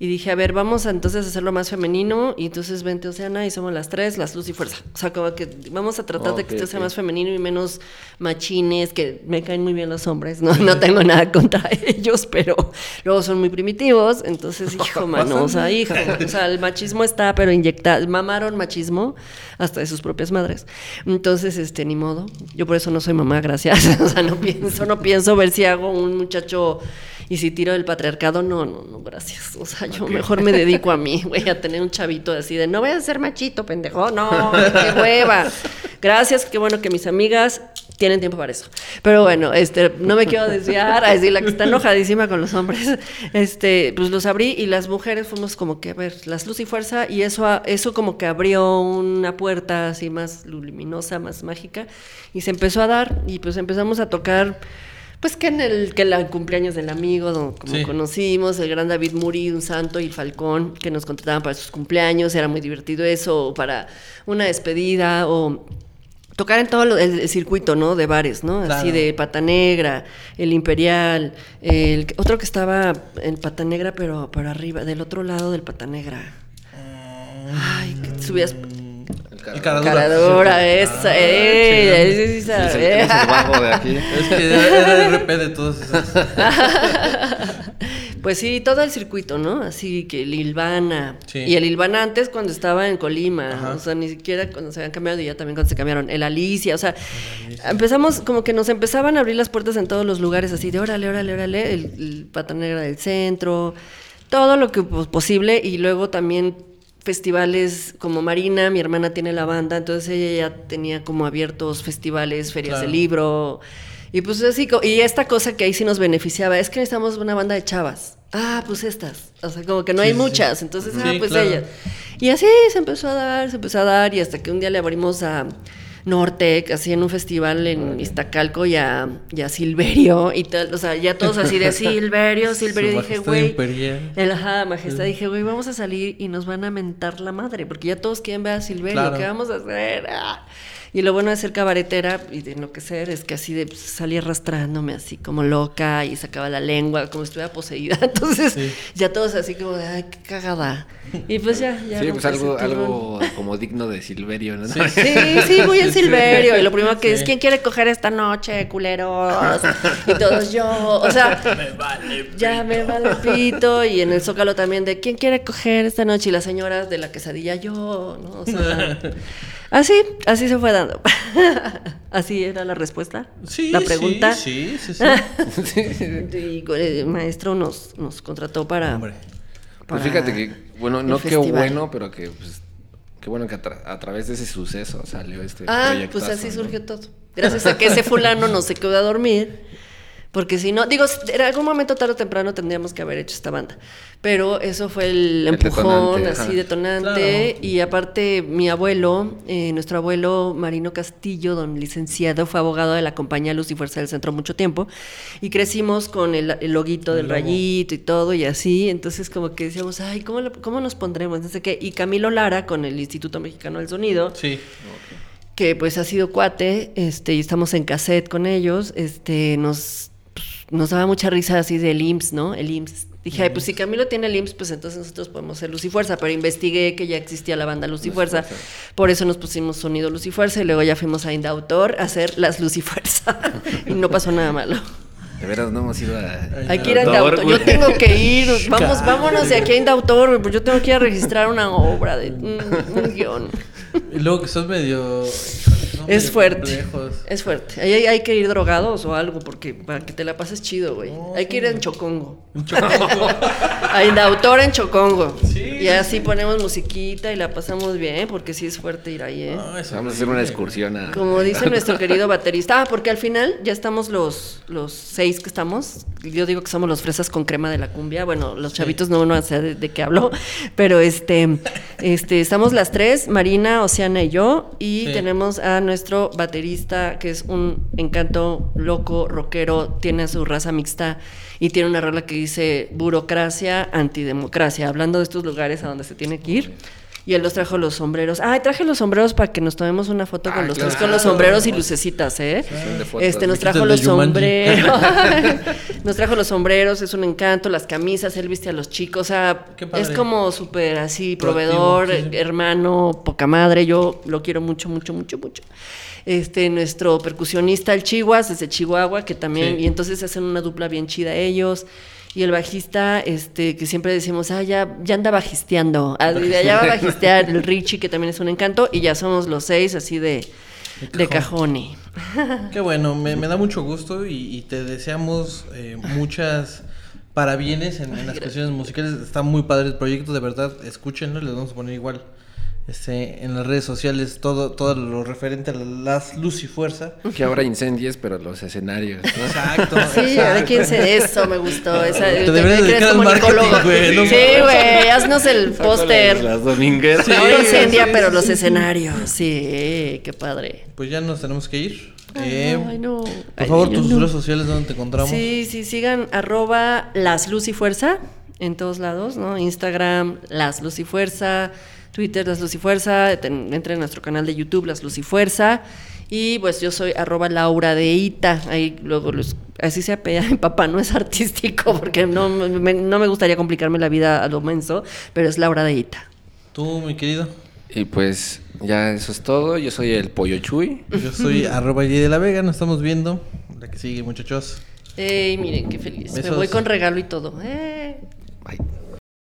Y dije, a ver, vamos a entonces hacerlo más femenino. Y entonces vente Oceana y somos las tres, las luz y fuerza. O sea, como que vamos a tratar de que esto sea más femenino y menos machines, que me caen muy bien los hombres. No, no tengo nada contra <laughs> ellos, pero luego son muy primitivos. Entonces, hijo, <laughs> mano, o sea, hijo. O sea, el machismo está, pero inyectado. Mamaron machismo hasta de sus propias madres. Entonces, este, ni modo. Yo por eso no soy mamá, gracias. <laughs> O sea, no pienso, no pienso ver si hago un muchacho y si tiro del patriarcado, no, no, no, gracias. O sea, yo mejor me dedico a mí, <laughs> güey, a tener un chavito así de, no voy a ser machito, pendejo, no, qué hueva. Gracias, qué bueno que mis amigas tienen tiempo para eso. Pero bueno, este, no me quiero desviar a decir la que está enojadísima con los hombres. Este, pues los abrí y las mujeres fuimos como que a ver, las luz y fuerza y eso eso como que abrió una puerta así más luminosa, más mágica y se empezó a dar y pues empezamos a tocar pues que en el que el cumpleaños del amigo, como conocimos, el gran David Muri, un santo y el Falcón, que nos contrataban para sus cumpleaños, era muy divertido eso, o para una despedida, o tocar en todo el, circuito, ¿no? De bares, ¿no? Así de Pata Negra, el Imperial, el otro que estaba en Pata Negra, pero para arriba, del otro lado del Pata Negra. Ah. Ay, que subías el caradura. Caradura, esa, eh, sí, sí, Es el bajo de aquí. Es que era el RP de todos esos. Pues sí, todo el circuito, ¿no? Así que el Ilvana. Sí. Y el Ilvana antes cuando estaba en Colima. Ajá. O sea, ni siquiera cuando se habían cambiado y ya también cuando se cambiaron. El Alicia. O sea, empezamos como que nos empezaban a abrir las puertas en todos los lugares así de órale, órale, órale. El, el Pata Negra del Centro. Todo lo que pues, posible. Y luego también festivales como Marina, mi hermana tiene la banda, entonces ella ya tenía como abiertos festivales, ferias Claro. de libro. Y pues así, y esta cosa que ahí sí nos beneficiaba, es que necesitamos una banda de chavas. Ah, pues estas. O sea, como que no Sí, hay sí, muchas, entonces, ah, pues claro. ellas. Y así se empezó a dar, se empezó a dar, y hasta que un día le abrimos a Nortec, así en un festival en Iztacalco, y a, y a Silverio, y tal, o sea, ya todos así de Silverio, <laughs> Silverio, Su dije, güey. El ajá, majestad, dije, güey, vamos a salir y nos van a mentar la madre, porque ya todos quieren ver a Silverio, Claro. ¿qué vamos a hacer? Ah. Y lo bueno de ser cabaretera y de enloquecer es que así de pues, salí arrastrándome así como loca y sacaba la lengua como si estuviera poseída. <laughs> Entonces, Sí. ya todos así como de, ay, qué cagada. Y pues ya, ya. Sí, pues algo, algo como digno de Silverio, ¿no? Sí. Sí, sí, muy en Silverio. Y lo primero que Sí. es, ¿quién quiere coger esta noche, culeros? Y todos yo. O sea, <laughs> ya me vale pito. Y en el Zócalo también de, ¿quién quiere coger esta noche? Y las señoras de la quesadilla, yo, ¿no? O sea, <laughs> así, así se fue dando. <laughs> Así era la respuesta. Sí, la pregunta. Sí, sí, sí. <laughs> sí. Y el maestro nos, nos contrató para. Hombre. Pues para fíjate que, bueno, no qué bueno, pero que, pues, qué bueno que a, tra- a través de ese suceso salió este Ah, pues así ¿no? surgió todo. Gracias a que ese fulano no se quedó a dormir. Porque si no, digo, en algún momento tarde o temprano tendríamos que haber hecho esta banda. Pero eso fue el El empujón, detonante, así detonante. Claro. Y aparte, mi abuelo, eh, nuestro abuelo Marino Castillo, don licenciado, fue abogado de la compañía Luz y Fuerza del Centro mucho tiempo. Y crecimos con el, el loguito del El rayito y todo y así. Entonces, como que decíamos, ay, ¿cómo, lo- cómo nos pondremos? No sé qué. Y Camilo Lara, con el Instituto Mexicano del Sonido, Sí. que pues ha sido cuate, este, y estamos en cassette con ellos, este, nos, nos daba mucha risa así del IMSS, ¿no? El IMSS. Dije, ay, pues si Camilo tiene el IMSS, pues entonces nosotros podemos ser Luz y Fuerza, pero investigué que ya existía la banda Luz y Fuerza, por eso nos pusimos sonido Luz y Fuerza, y luego ya fuimos a Indautor a hacer las Luz y Fuerza, <laughs> y no pasó nada malo. De veras, no hemos ido a... Hay que ir a Indautor, yo tengo que ir, <laughs> vamos, vámonos de aquí a Indautor, pues yo tengo que ir a registrar una obra de un, un guion. Y luego que son medio. <laughs> Es fuerte. complejos. Es fuerte. Ahí hay, hay que ir drogados o algo porque para que te la pases chido, güey. No, hay que ir en Chocongo. Un chocongo. <laughs> A Indautor en Chocongo. Sí. Y así ponemos musiquita y la pasamos bien porque sí es fuerte ir ahí, ¿eh? No, eso Vamos a hacer una excursión a... Como dice nuestro querido baterista. Ah, porque al final ya estamos los, los seis que estamos. Yo digo que somos los fresas con crema de la cumbia. Bueno, los chavitos no van a saber de, de qué hablo. Pero este, este, estamos las tres, Marina, Oceana y yo. Y Sí. tenemos a nuestro baterista, que es un encanto loco, rockero, tiene su raza mixta y tiene una rola que dice burocracia, antidemocracia, hablando de estos lugares a donde se tiene que ir. Y él nos trajo los sombreros. Ah, traje los sombreros para que nos tomemos una foto con Ah, los claro. tres con los sombreros y lucecitas, ¿eh? Este nos trajo los sombreros. <laughs> <laughs> nos trajo los sombreros, es un encanto, las camisas, él viste a los chicos, o sea, es como súper así, Proactivo, proveedor, sí. hermano, poca madre, yo lo quiero mucho, mucho, mucho, mucho. Este, nuestro percusionista, el Chihuas, desde Chihuahua, que también, Sí. y entonces hacen una dupla bien chida ellos. Y el bajista, este, que siempre decimos, ah, ya, ya anda bajisteando. Ah, de allá va a bajistear el Richie, que también es un encanto, y ya somos los seis así de, De de cajón. cajone. Qué bueno, me, me da mucho gusto y, y te deseamos eh, muchas parabienes en, en las cuestiones musicales. Está muy padre el proyecto, de verdad, escúchenlo, les vamos a poner igual este, en las redes sociales todo, todo lo referente a las luz y fuerza. Que ahora incendies, pero los escenarios, ¿no? Exacto. <laughs> Sí, a ver exacto. quién se... Eso me gustó. Esa, Te deberías crees dedicar al como marketing, güey, no Sí, güey, haznos el póster. Las domingueras. Sí. No incendia, sí, pero sí, los sí. escenarios. Sí, qué padre. Pues ya nos tenemos que ir. Eh, Ay, no. Por Ay, favor, tus no. redes sociales donde te encontramos. Sí, sí, sigan arroba las luz y fuerza en todos lados, ¿no? Instagram, las luz y fuerza, Twitter, las luz y fuerza, entren a nuestro canal de YouTube, las luz y fuerza. Y pues yo soy arroba Laura de Ita, ahí luego los, así se apea mi papá, no es artístico porque no me, no me gustaría complicarme la vida a lo menso, pero es Laura de Ita. Tú, mi querido. Y pues ya eso es todo. Yo soy el Pollo Chuy. Yo soy <laughs> arroba Y de la Vega, nos estamos viendo. La que sigue, muchachos. Ey, miren qué feliz. Me voy con regalo y todo. Eh. Bye.